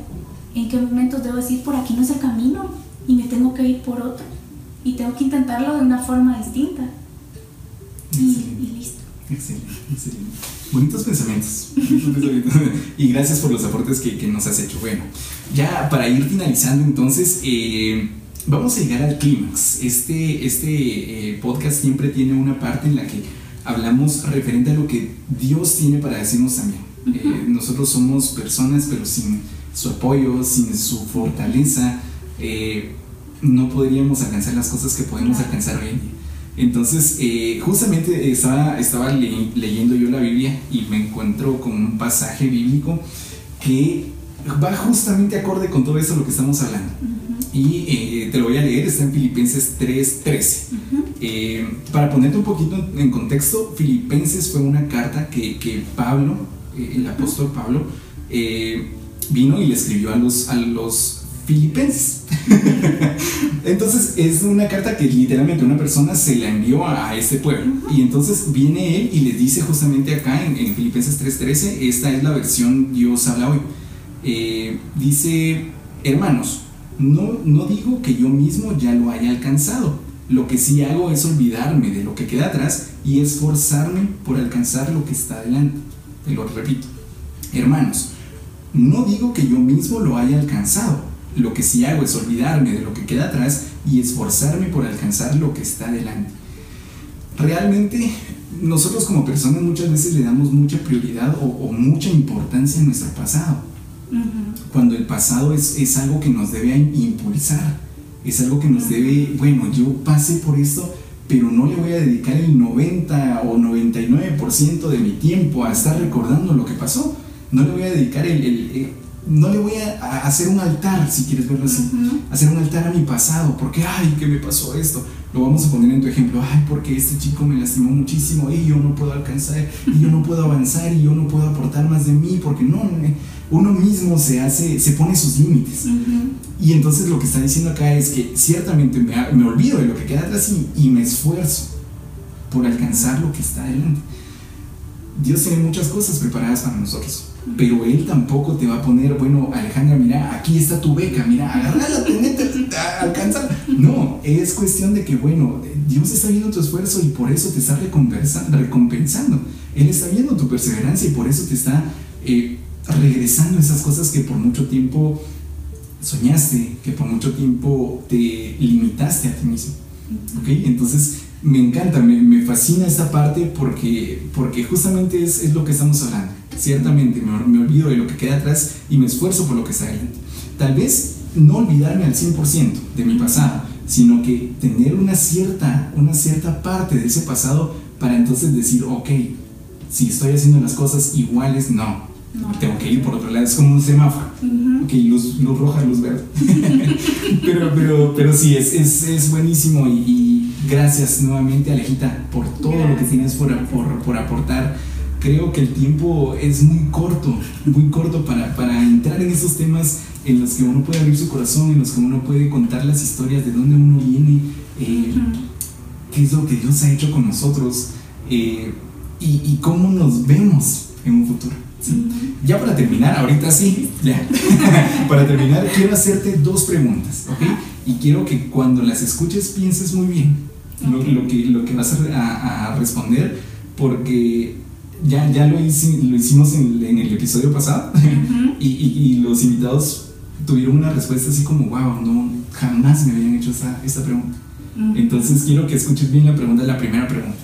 en qué momentos debo decir por aquí no es el camino y me tengo que ir por otro. Y tengo que intentarlo de una forma distinta. Y, listo. Excelente, excelente. Bonitos pensamientos. y gracias por los aportes que, que nos has hecho. Bueno, ya para ir finalizando entonces, eh, vamos a llegar al clímax. Este, este eh, podcast siempre tiene una parte en la que hablamos referente a lo que Dios tiene para decirnos también. Eh, nosotros somos personas, pero sin su apoyo, sin su fortaleza, eh, no podríamos alcanzar las cosas que podemos alcanzar hoy en día. Entonces, justamente estaba, estaba le- leyendo yo la Biblia y me encuentro con un pasaje bíblico que va justamente acorde con todo esto de lo que estamos hablando. Y eh, te lo voy a leer, está en Filipenses 3:13. ujú. Eh, para ponerte un poquito en contexto, Filipenses fue una carta que, que Pablo, eh, el apóstol Pablo, vino y le escribió a los, a los Filipenses. entonces es una carta que literalmente una persona se la envió a, este pueblo. Y entonces viene él y le dice justamente acá en, Filipenses 3:13, esta es la versión Dios habla hoy. Eh, dice, hermanos, no, no digo que yo mismo ya lo haya alcanzado. Lo que sí hago es olvidarme de lo que queda atrás y esforzarme por alcanzar lo que está adelante. Te lo repito. Hermanos, no digo que yo mismo lo haya alcanzado lo que sí hago es olvidarme de lo que queda atrás y esforzarme por alcanzar lo que está delante. Realmente nosotros como personas muchas veces le damos mucha prioridad o, mucha importancia a nuestro pasado. Cuando el pasado es, es, algo que nos debe impulsar, es algo que nos debe, bueno, yo pasé por esto, pero no le voy a dedicar el 90 o 99% de mi tiempo a estar recordando lo que pasó. No le voy a dedicar el no le voy a, hacer un altar, si quieres verlo así, hacer un altar a mi pasado, porque, ay, ¿qué me pasó esto? Lo vamos a poner en tu ejemplo, ay, porque este chico me lastimó muchísimo y yo no puedo alcanzar, y yo no puedo avanzar, y yo no puedo aportar más de mí, porque no, uno mismo se hace, se pone sus límites. Y entonces lo que está diciendo acá es que ciertamente me, me olvido de lo que queda atrás y, y me esfuerzo por alcanzar lo que está adelante. Dios tiene muchas cosas preparadas para nosotros pero él tampoco te va a poner, bueno, Alejandra, mira, aquí está tu beca, mira, agárrala, tenete, alcanza. No, es cuestión de que, bueno, Dios está viendo tu esfuerzo y por eso te está recompensando. Él está viendo tu perseverancia y por eso te está eh, regresando esas cosas que por mucho tiempo soñaste, que por mucho tiempo te limitaste a ti mismo. ¿Ok? Entonces, me encanta, me, fascina esta parte porque, porque justamente es, es lo que estamos hablando Ciertamente me, me, olvido de lo que queda atrás y me esfuerzo por lo que está adelante. Tal vez no olvidarme al 100% de mi pasado, sino que tener una cierta, una cierta parte de ese pasado para entonces decir, ok, si estoy haciendo las cosas iguales, no, tengo que ir por otro lado, es como un semáforo, ok, luz, luz, roja, luz verde. pero, pero, pero sí, es, es, es buenísimo y, gracias nuevamente Alejita por todo lo que tienes por, por, por aportar creo que el tiempo es muy corto, muy corto para, para, entrar en esos temas en los que uno puede abrir su corazón, en los que uno puede contar las historias de dónde uno viene, eh, qué es lo que Dios ha hecho con nosotros eh, y, cómo nos vemos en un futuro. Ya para terminar, ahorita sí, ya. para terminar, quiero hacerte dos preguntas, ¿ok? Y quiero que cuando las escuches pienses muy bien lo, lo, que, lo que vas a, a responder, porque ya, ya lo, lo hicimos en, el episodio pasado y, y, los invitados tuvieron una respuesta así como, wow, no, jamás me habían hecho esa, esta pregunta. Entonces quiero que escuches bien la pregunta, la primera pregunta.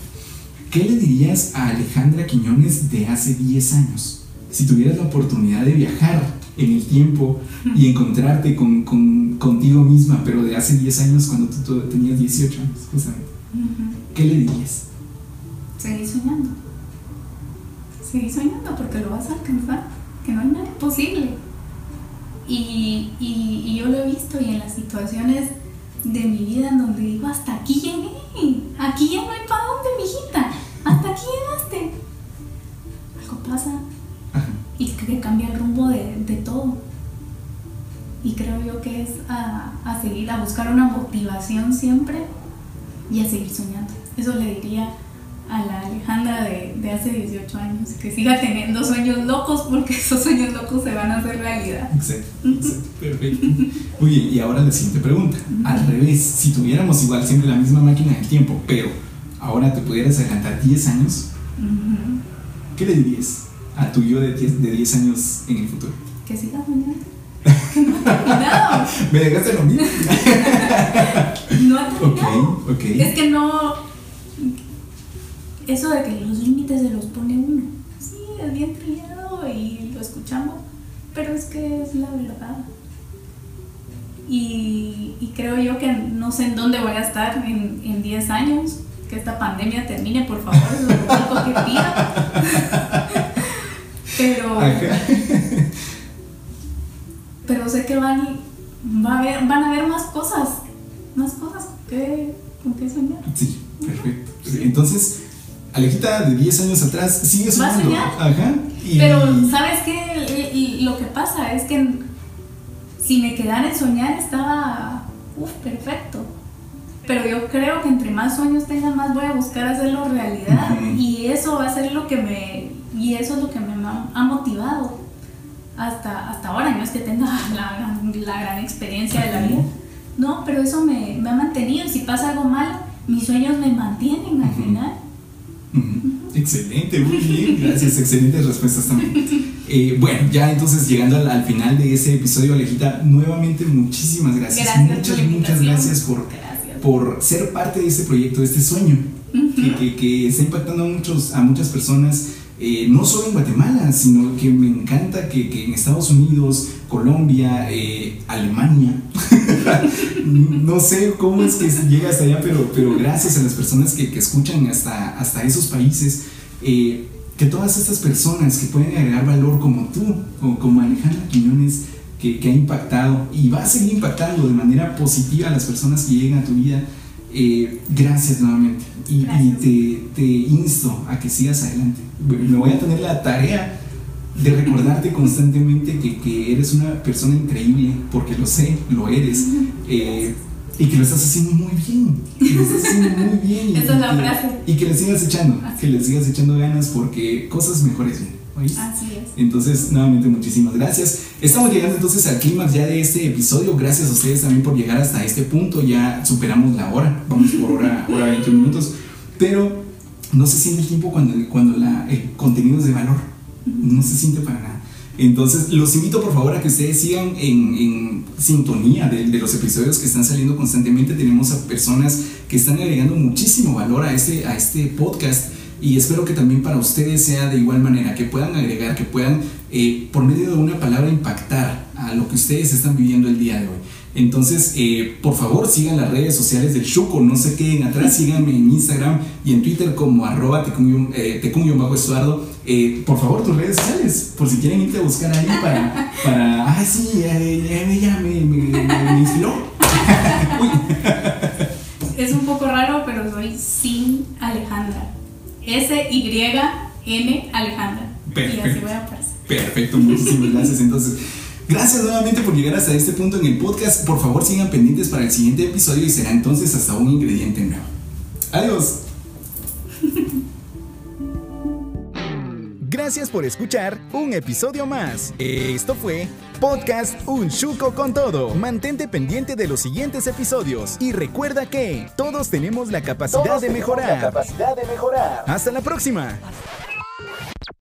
¿Qué le dirías a Alejandra Quiñones de hace 10 años? Si tuvieras la oportunidad de viajar en el tiempo y encontrarte con, con, contigo misma, pero de hace 10 años cuando tú, tenías 18 años, justamente. ¿Qué le dirías? Seguí soñando seguí soñando porque lo vas a alcanzar, que no hay nada imposible. Y, y, yo lo he visto y en las situaciones de mi vida en donde digo, hasta aquí llegué, aquí ya no hay para dónde, mijita, hasta aquí llegaste. Algo pasa y que cambia el rumbo de, de, todo. Y creo yo que es a, a seguir, a buscar una motivación siempre y a seguir soñando. Eso le diría a la Alejandra de, de, hace 18 años, que siga teniendo sueños locos porque esos sueños locos se van a hacer realidad. Exacto, perfecto. Muy bien, y ahora la siguiente pregunta. Al revés, si tuviéramos igual siempre la misma máquina del tiempo, pero ahora te pudieras adelantar 10 años, ¿qué le dirías a tu yo de 10, de 10 años en el futuro? Que siga soñando. no. Me dejaste lo mismo. no ha terminado. Okay, Es que no eso de que los límites se los pone uno. Sí, es bien trillado y lo escuchamos, pero es que es la verdad. Y, creo yo que no sé en dónde voy a estar en 10 años, que esta pandemia termine, por favor, es lo único que pido. pero, pero sé que van, va a haber, van a haber más cosas, más cosas que, con que soñar. Sí, perfecto. Entonces, Alejita de 10 años atrás sigue soñando. Ajá. Pero, ¿sabes qué? Lo que pasa es que si me quedara en soñar estaba, uff, perfecto. Pero yo creo que entre más sueños tenga, más voy a buscar hacerlo realidad. Y eso va a ser lo que me, y eso es lo que me ha motivado hasta, hasta ahora. No es que tenga la, la gran experiencia de la vida. No, pero eso me, me ha mantenido. Y si pasa algo mal, mis sueños me mantienen. Excelente, muy bien, gracias, excelentes respuestas también. Eh, bueno, ya entonces llegando al, final de ese episodio, Alejita, nuevamente muchísimas gracias. muchas, muchas gracias por, por ser parte de este proyecto, de este sueño, que, que, que, está impactando a, muchos, a muchas personas eh, no solo en Guatemala, sino que me encanta que, en Estados Unidos, Colombia, eh, Alemania, no sé cómo es que llega hasta allá, pero, pero gracias a las personas que, escuchan hasta, hasta esos países, eh, que todas estas personas que pueden agregar valor como tú, o como Alejandra Quiñones, que, que, ha impactado y va a seguir impactando de manera positiva a las personas que llegan a tu vida, eh, gracias nuevamente. Y, te, te, insto a que sigas adelante. Me voy a tener la tarea de recordarte constantemente que, que eres una persona increíble, porque lo sé, lo eres, eh, y que lo estás haciendo muy bien. Que lo estás haciendo muy bien. Esa es la frase. Y que le sigas echando, que le sigas echando ganas porque cosas mejores vienen. Así es. Entonces, nuevamente, muchísimas gracias. Estamos llegando entonces al clímax ya de este episodio. Gracias a ustedes también por llegar hasta este punto. Ya superamos la hora. Vamos por hora, hora 20 minutos. Pero no se siente el tiempo cuando, cuando la, el contenido es de valor. No se siente para nada. Entonces, los invito por favor a que ustedes sigan en, sintonía de, de, los episodios que están saliendo constantemente. Tenemos a personas que están agregando muchísimo valor a este, a este podcast y espero que también para ustedes sea de igual manera, que puedan agregar, que puedan eh, por medio de una palabra impactar a lo que ustedes están viviendo el día de hoy. Entonces, eh, por favor, sigan las redes sociales del Chuco, no se queden atrás, síganme en Instagram y en Twitter como arroba tecunyo-estuardo. Eh, por favor, tus redes sociales, por si quieren irte a buscar ahí para, para ah, sí, ella me, me, me inspiró. es un poco raro, pero soy sin Alejandra. S-Y-N Alejandra. Perfecto. Y así voy a aparecer. Perfecto, muchísimas gracias. Entonces, gracias nuevamente por llegar hasta este punto en el podcast. Por favor, sigan pendientes para el siguiente episodio y será entonces hasta un ingrediente nuevo. Adiós. Gracias por escuchar un episodio más. Esto fue Podcast Un Chuco con Todo. Mantente pendiente de los siguientes episodios y recuerda que todos tenemos la capacidad, de, mejorar. La capacidad de mejorar. Hasta la próxima.